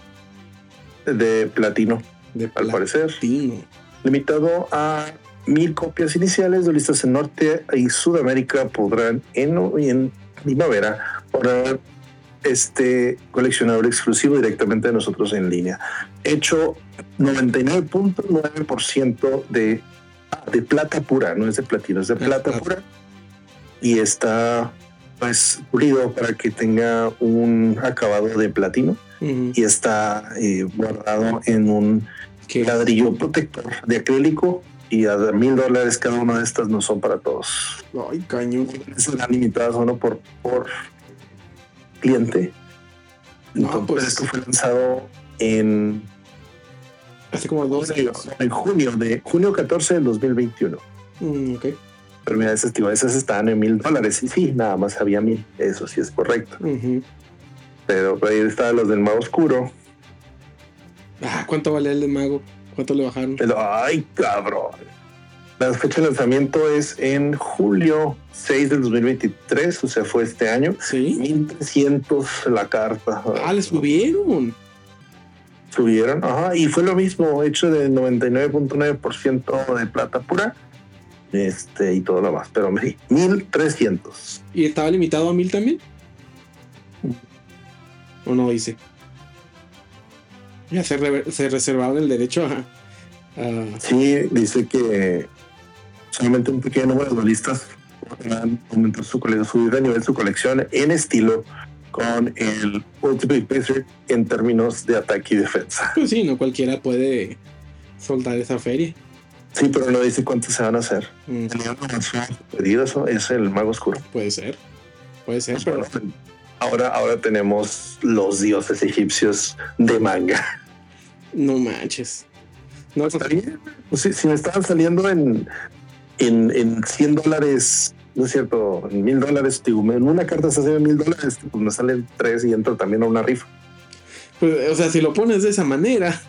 de platino, De al parecer. platino. Limitado a mil copias iniciales de listas en Norte y Sudamérica podrán en, en primavera poner este coleccionador exclusivo directamente de nosotros en línea. Hecho 99.9% de, ah, de plata pura, no es de platino, es de plata. pura. Y está pues pulido para que tenga un acabado de platino y está eh, guardado en un Que- ladrillo protector de acrílico y a mil dólares cada una de estas no son para todos. Ay, cañón. Serán limitadas uno por, por cliente. No, Entonces, pues- esto fue lanzado en, Hace como dos años. en junio de junio 14 del 2021. Mm, ok. Pero mira, esas, tío, esas estaban en mil dólares y sí, nada más había mil. Eso sí es correcto. Pero ahí estaban los del mago oscuro. Ah, ¿cuánto vale el de mago? ¿Cuánto le bajaron? Pero, ay, cabrón. La fecha de lanzamiento es en julio 6 del 2023, o sea, fue este año. Sí. 1300 la carta. Ah, le subieron. Subieron, ajá, y fue lo mismo, hecho de 99.9% de plata pura. Este y todo lo más, pero sí, 1300. ¿Y estaba limitado a mil también? ¿O no dice? Ya se, re- se reservaron el derecho a, a- Sí, dice que solamente un pequeño número de duelistas podrán aumentar su, subir de nivel su colección en estilo con el Ultimate Pacer en términos de ataque y defensa. Pues sí, no cualquiera puede soltar esa feria. Sí, pero no dice cuántos se van a hacer. Mm, El eso es el mago oscuro. puede ser. Puede ser, pero Bueno, ahora, ahora tenemos los dioses egipcios de manga. no manches. No, Está bien. Pues si, si me estaban saliendo en, en, en 100 dólares, no es cierto, en mil dólares, digo, en una carta se hace mil dólares, pues me salen tres y entro también a una rifa. pues, o sea, si lo pones de esa manera,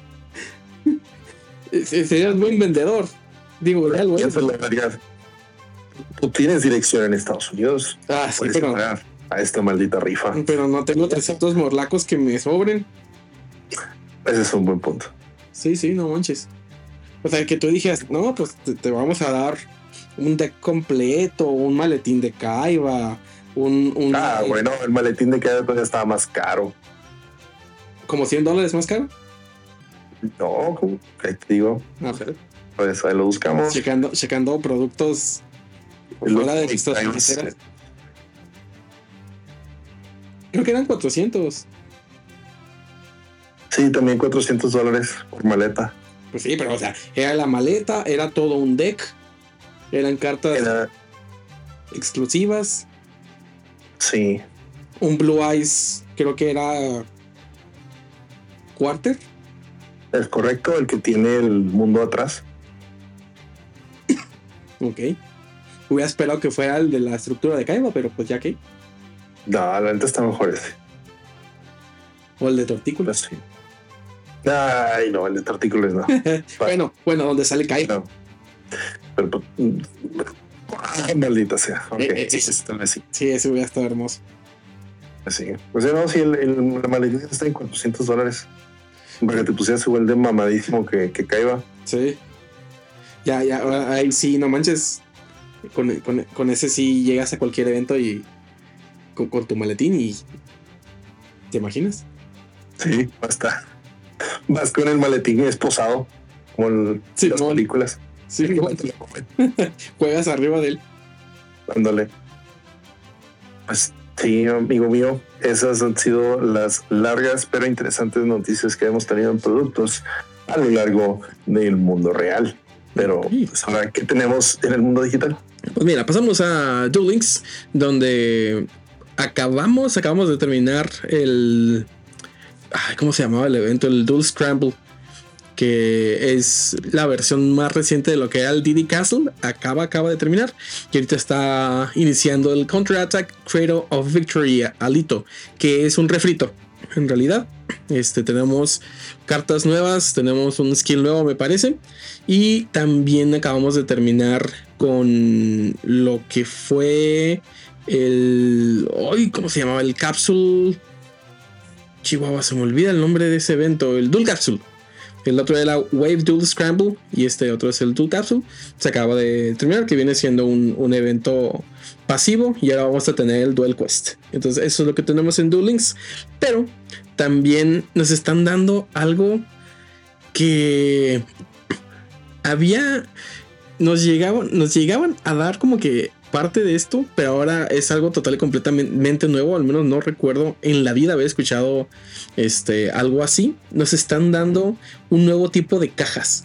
serías buen vendedor. Digo, real, güey. esa es la realidad. Tú tienes dirección en Estados Unidos, Ah, sí, pero, pagar a esta maldita rifa. pero no tengo 300 morlacos que me sobren. Ese es un buen punto. Sí, sí, no manches. O sea, que tú dijeras, no, pues te, te vamos a dar un deck completo, un maletín de Kaiba, un, un Ah, bueno, el maletín de cada todavía estaba más caro. como 100 dólares más caro. No, que te digo, ver, pues ahí lo buscamos. checando, checando productos fuera de fronteras. Creo que eran 400. Sí, también 400 dólares por maleta. Pues sí, pero o sea, era la maleta, era todo un deck. Eran cartas Era, exclusivas. sí, Un Blue Eyes, creo que era Quarter. Es correcto, el que tiene el mundo atrás. Ok. Hubiera esperado que fuera el de la estructura de Kaiba, pero pues ya que. No, la neta está mejor ese. O el de Tortícola. Pues sí. Ay, no, el de Tartículos no. bueno, bueno, donde sale Kaiba. No. Pero, pues, mm, ah, maldita sea. Ok, Eh, eh, sí, eh. sí, tal vez sí. Sí, ese hubiera estado hermoso. Sí. Pues no, sí, el, el, la maletín está en 400 dólares. Para que te pusieras igual de mamadísimo que, que Kaiba. Sí. Ya, ya, ahí sí, no manches. Con, con- con ese sí llegas a cualquier evento y con, con tu maletín y. ¿Te imaginas? Sí, basta. Vas con el maletín esposado, como en Sí, las películas. Sí, juegas arriba de él. dándole. Pues sí, amigo mío, esas han sido las largas pero interesantes noticias que hemos tenido en productos a lo largo del mundo real. Pero pues, ahora, ¿qué tenemos en el mundo digital? Pues mira, pasamos a Duel Links, donde acabamos, acabamos de terminar el. ¿Cómo se llamaba el evento? El Duel Scramble. Que es la versión más reciente de lo que era el DD Castle. Acaba, acaba de terminar. Y ahorita está iniciando el Counterattack Cradle of Victory Alito. Que es un refrito. En realidad. Este, tenemos cartas nuevas. Tenemos un skill nuevo, me parece. Y también acabamos de terminar con lo que fue el. Ay, ¿Cómo se llamaba? El Capsule. Chihuahua, se me olvida el nombre de ese evento. El Dual Capsule. El otro era Wave Dual Scramble. Y este otro es el Capsule. Se acaba de terminar, que viene siendo un, un evento pasivo. Y ahora vamos a tener el Dual Quest. Entonces, eso es lo que tenemos en Duel Links. Pero también nos están dando algo que había nos llegaban nos llegaban a dar como que parte de esto pero ahora es algo total y completamente nuevo al menos no recuerdo en la vida haber escuchado este algo así nos están dando un nuevo tipo de cajas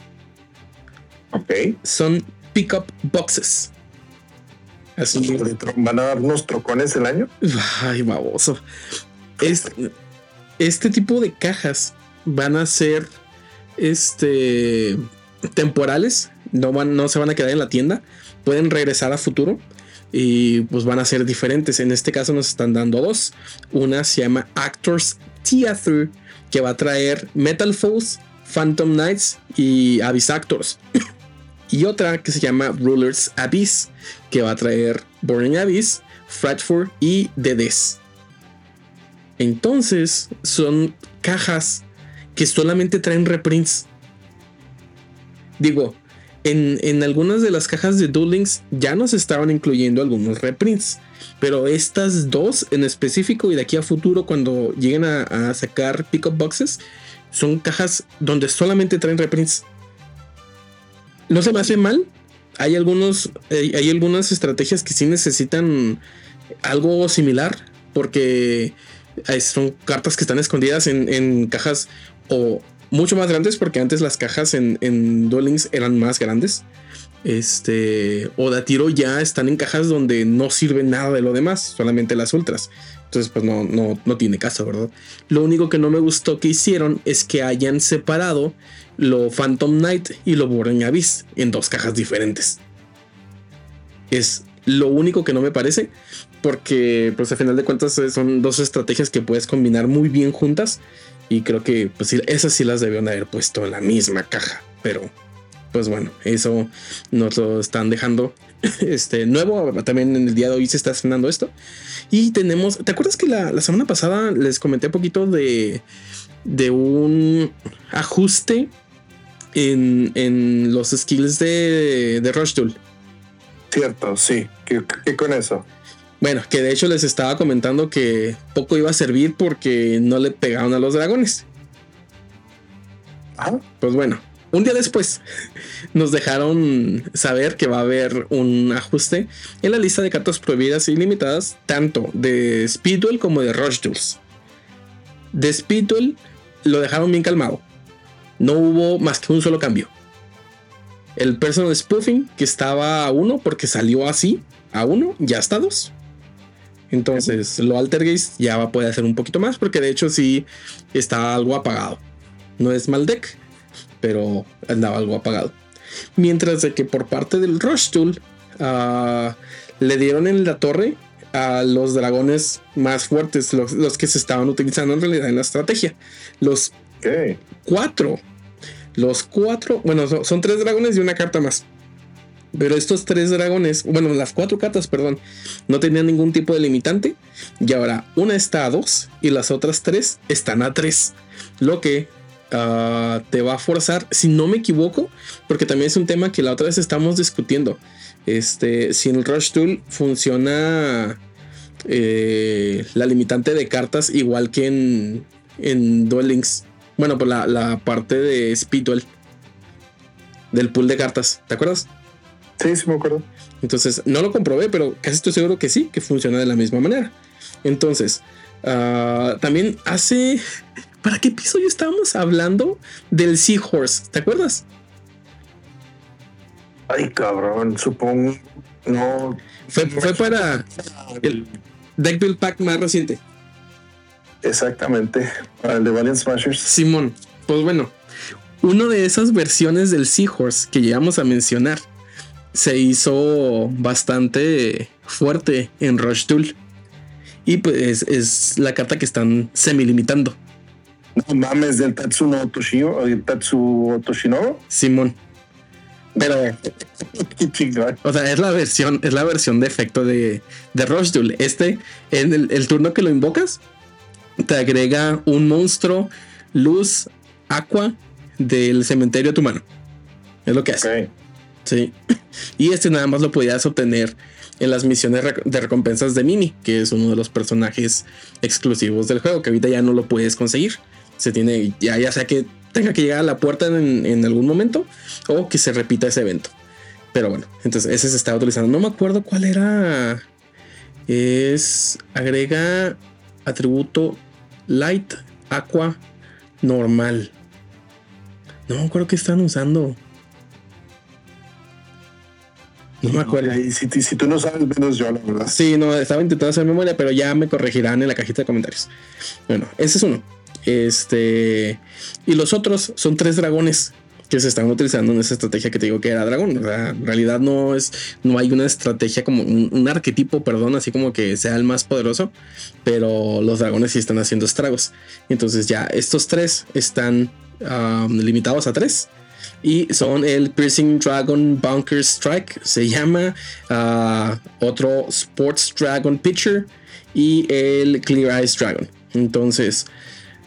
Ok. son pickup boxes así ¿Van a darnos trocones el año? Ay, baboso. Es- este tipo de cajas van a ser este temporales, no van, no se van a quedar en la tienda, pueden regresar a futuro y pues van a ser diferentes. En este caso nos están dando dos. Una se llama Actors Theater, que va a traer Metal Foes, Phantom Knights y Abyss Actors. y otra que se llama Rulers Abyss, que va a traer Burning Abyss, Fratford y Dedes. Entonces son cajas que solamente traen reprints. Digo, en, algunas de las cajas de Duel Links ya nos estaban incluyendo algunos reprints. Pero estas dos en específico y de aquí a futuro cuando lleguen a, a sacar pickup boxes son cajas donde solamente traen reprints. No se me hace mal. Hay algunos, hay algunas estrategias que sí necesitan algo similar porque eh, son cartas que están escondidas en, en cajas o mucho más grandes porque antes las cajas en, en Duel eran más grandes. Este, o de tiro ya están en cajas donde no sirve nada de lo demás, solamente las ultras. Entonces, pues no, no, no tiene caso, ¿verdad? Lo único que no me gustó que hicieron es que hayan separado lo Phantom Knight y lo Burning Abyss en dos cajas diferentes. Es lo único que no me parece, porque pues a final de cuentas eh, son dos estrategias que puedes combinar muy bien juntas y creo que pues esas sí las debieron haber puesto en la misma caja, pero pues bueno, eso nos lo están dejando este nuevo, también en el día de hoy se está estrenando esto y tenemos, ¿te acuerdas que la, la semana pasada les comenté un poquito de, de un ajuste en, en los skills de, de Rush Duel? Cierto, sí. ¿Qué, qué con eso? Bueno, que de hecho les estaba comentando que poco iba a servir porque no le pegaron a los dragones. Ajá. Pues bueno, un día después nos dejaron saber que va a haber un ajuste en la lista de cartas prohibidas y limitadas, tanto de Speed Duel como de Rush Duels. De Speed Duel lo dejaron bien calmado. No hubo más que un solo cambio. El personal spoofing que estaba a uno porque salió así a uno, ya está a dos. Entonces, lo Altergeist ya va a poder hacer un poquito más porque de hecho sí está algo apagado. No es mal deck, pero andaba algo apagado. Mientras de que por parte del Rush Tool ah, le dieron en la torre a los dragones más fuertes, los, los que se estaban utilizando en realidad en la estrategia. Los cuatro. Los cuatro, bueno, son, son tres dragones y una carta más. Pero estos tres dragones, bueno, las cuatro cartas, perdón, no tenían ningún tipo de limitante. Y ahora una está a dos y las otras tres están a tres. Lo que ah, te va a forzar, si no me equivoco, porque también es un tema que la otra vez estamos discutiendo. Este, si el Rush Tool funciona eh, la limitante de cartas, igual que en, en. Bueno, pues la, la parte de Speedwell. Del pool de cartas, ¿te acuerdas? Sí, sí me acuerdo. Entonces, no lo comprobé, pero casi estoy seguro que sí, que funciona de la misma manera. Entonces, ah, también hace. ¿Para qué episodio estábamos hablando del Seahorse? ¿Te acuerdas? Ay, cabrón, supongo. No. Fue, fue para el Deck Build Pack más reciente. Exactamente. Para el de Valiant Smashers. Simón, pues bueno, una de esas versiones del Seahorse que llegamos a mencionar se hizo bastante fuerte en Rush Tool. Y pues es la carta que están semi-limitando. No mames, del Tatsuno Toshio, el Tatsu Toshinobu. Simón. Pero, Qué chingón. o sea, es la versión, es la versión de efecto de, de Rush Duel. Este, en el, el turno que lo invocas, te agrega un monstruo, luz, aqua del cementerio a tu mano. Es lo que hace. Sí. Y este nada más lo podías obtener en las misiones de recompensas de Mimi, que es uno de los personajes exclusivos del juego, que ahorita ya no lo puedes conseguir. Se tiene, ya, ya sea que tenga que llegar a la puerta en, en algún momento o que se repita ese evento. Pero bueno, entonces ese se estaba utilizando. No me acuerdo cuál era. Es. Agrega atributo light, aqua, normal. No me acuerdo qué están usando. No me acuerdo. Ok, Si, si- si tú no sabes, menos yo, la verdad. Sí, no, estaba intentando hacer memoria, pero ya me corregirán en la cajita de comentarios. Bueno, ese es uno. Este. Y los otros son tres dragones que se están utilizando en esa estrategia que te digo que era dragón. O sea, en realidad no es. No hay una estrategia como un, un arquetipo, perdón, así como que sea el más poderoso. Pero los dragones sí están haciendo estragos. Entonces, ya estos tres están um, limitados a tres. Y son el Piercing Dragon Bunker Strike, se llama ah, otro Sports Dragon Pitcher y el Clear Eyes Dragon. Entonces,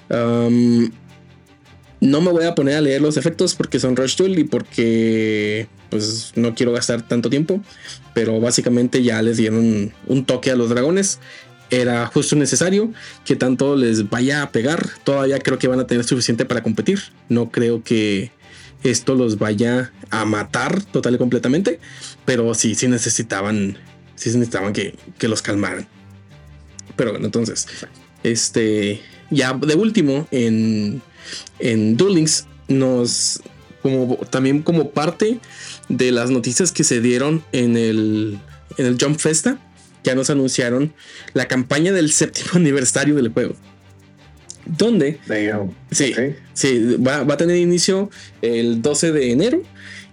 no me voy a poner a leer los efectos porque son Rush Duel y porque pues no quiero gastar tanto tiempo. Pero básicamente ya les dieron un toque a los dragones. Era justo necesario que tanto les vaya a pegar. Todavía creo que van a tener suficiente para competir. No creo que esto los vaya a matar total y completamente. Pero sí, sí necesitaban. Sí necesitaban que, que los calmaran. Pero bueno, entonces. Este. Ya de último, en. En Duel Links nos. Como, también como parte de las noticias que se dieron en el. En el Jump Festa. Ya nos anunciaron la campaña del séptimo aniversario del juego. Donde. Sí, sí, va, va a tener inicio el 12 de enero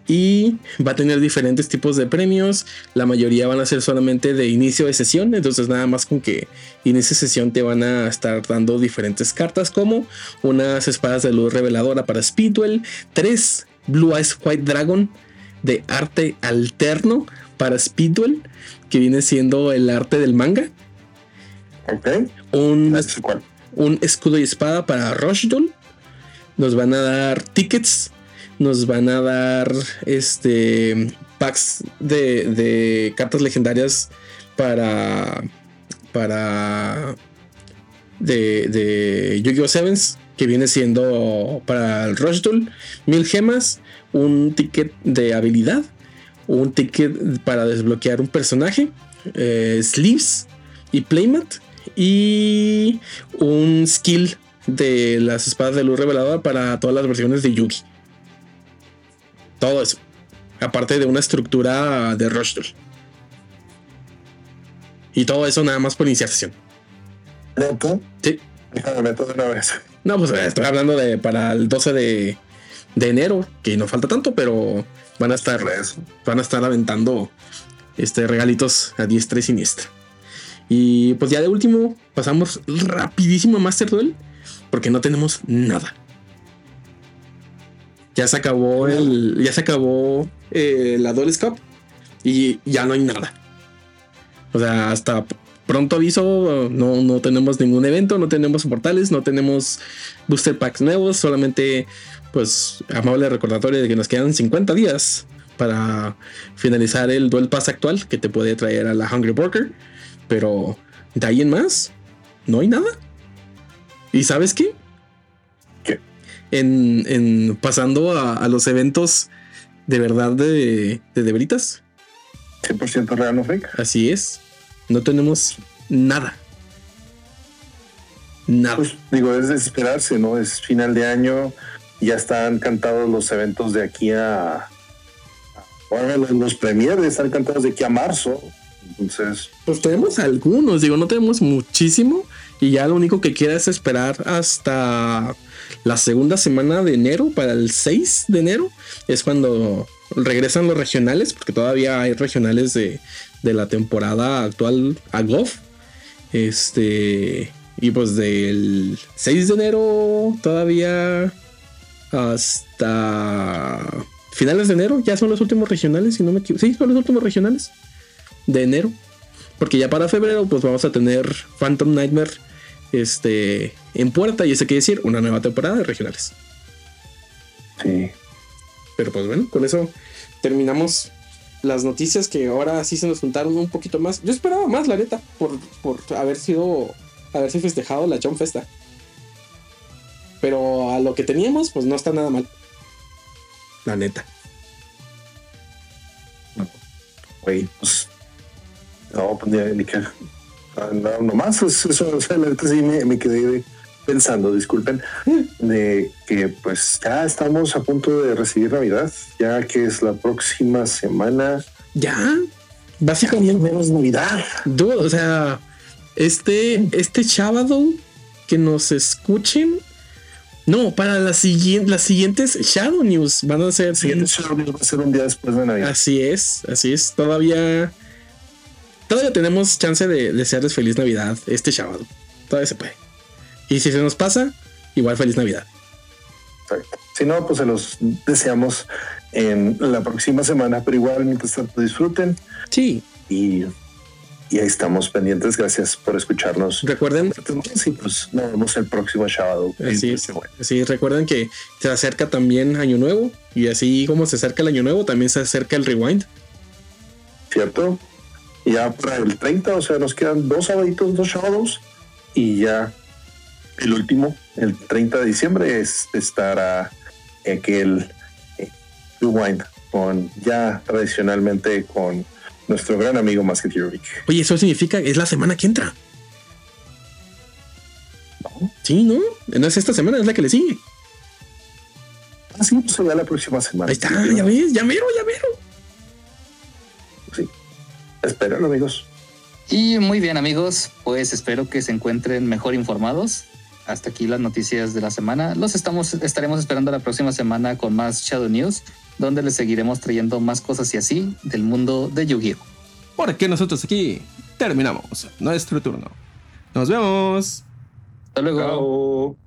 y va a tener diferentes tipos de premios. La mayoría van a ser solamente de inicio de sesión, entonces nada más con que inicie sesión te van a estar dando diferentes cartas como unas espadas de luz reveladora para Speedwell, tres Blue Eyes White Dragon de arte alterno para Speedwell, que viene siendo el arte del manga. Ok. Un, Este cuál. Un escudo y espada para Rushdol. Nos van a dar tickets. Nos van a dar este packs de, de cartas legendarias para. para. de, de Yu-Gi-Oh! Sevens. Que viene siendo para el. Mil gemas. Un ticket de habilidad. Un ticket para desbloquear un personaje. eh, sleeves y playmat. Y un skill de las espadas de luz reveladora para todas las versiones de Yugi. Todo eso. Aparte de una estructura de Rushdoll. Y todo eso nada más por iniciación. ¿Neta? Sí. Déjame meto de una vez. No, pues eh, estoy hablando de para el 12 de, de enero, que no falta tanto, pero van a estar, van a estar aventando este regalitos a diestra y siniestra. Y pues ya de último, pasamos rapidísimo a Master Duel, porque no tenemos nada. Ya se acabó el. Ya se acabó eh, la Duel Cup y ya no hay nada. O sea, hasta pronto aviso, no, no tenemos ningún evento, no tenemos portales, no tenemos booster packs nuevos, solamente pues amable recordatorio de que nos quedan 50 días para finalizar el Duel Pass actual que te puede traer a la Hungry Burger, pero De ahí en más, no hay nada. ¿Y sabes qué? ¿Qué? En, en pasando a, a los eventos de verdad de, de Debritas. 100% real, no fake. Así es. No tenemos nada. Nada. Pues digo, es de esperarse, ¿no? Es final de año, ya están cantados los eventos de aquí a. a- Bueno, los, los premiers están cantados de aquí a marzo. Entonces, Pues tenemos algunos, digo, no tenemos muchísimo. Y ya lo único que queda es esperar hasta la segunda semana de enero, para el 6 de enero, es cuando regresan los regionales, porque todavía hay regionales de, de la temporada actual a GOF. Este, y pues del 6 de enero todavía hasta finales de enero, ya son los últimos regionales, si no me equivoco. Sí, son los últimos regionales de enero. Porque ya para febrero, pues vamos a tener Phantom Nightmare este, en puerta. Y eso quiere decir una nueva temporada de regionales. sí. Pero pues bueno, con eso terminamos las noticias que ahora sí se nos juntaron un poquito más. Yo esperaba más, la neta, por, por haber sido, haberse festejado la John Festa. Pero a lo que teníamos, pues no está nada mal. La neta. Güey, pues. No, pues ni, ni que. ah, No, nomás, pues, eso, o sea, la neta sí me, me quedé pensando, disculpen, de que pues ya estamos a punto de recibir Navidad, ya que es la próxima semana. Ya, básicamente. menos Navidad. Dude, o sea, este, este sábado que nos escuchen. No, para las, siguientes las siguientes Shadow News van a ser. Siguiente show va a ser un día después de Navidad. Así es, así es. Todavía. Todavía tenemos chance de desearles feliz Navidad este sábado. Todavía se puede. Y si se nos pasa, igual feliz Navidad. Exacto. Si no, pues se los deseamos en la próxima semana, pero igual mientras tanto disfruten Sí, y, y ahí estamos pendientes. Gracias por escucharnos. recuerden. Sí, pues nos vemos el próximo sábado. Así es. Bueno, Sí, recuerden que se acerca también Año Nuevo. Y así como se acerca el Año Nuevo, también se acerca el Rewind. ¿Cierto? Y ya para el 30, o sea, nos quedan dos sábados, dos sábados y ya el último, el 30 de diciembre, es estará aquel eh, rewind con ya tradicionalmente con nuestro gran amigo Musketeer Rick. Oye, eso significa que es la semana que entra. ¿no? Sí, ¿no? No es esta semana, es la que le sigue. Así pues ya la próxima semana. Ahí está, ya ves, ya mero, ya mero. Sí. Espérenlo, amigos. Y muy bien amigos, pues espero que se encuentren mejor informados. Hasta aquí las noticias de la semana. Los estamos, estaremos esperando la próxima semana con más Shadow News, donde les seguiremos trayendo más cosas y así del mundo de Yu-Gi-Oh! Porque nosotros aquí terminamos nuestro turno. Nos vemos. Hasta luego. Chao.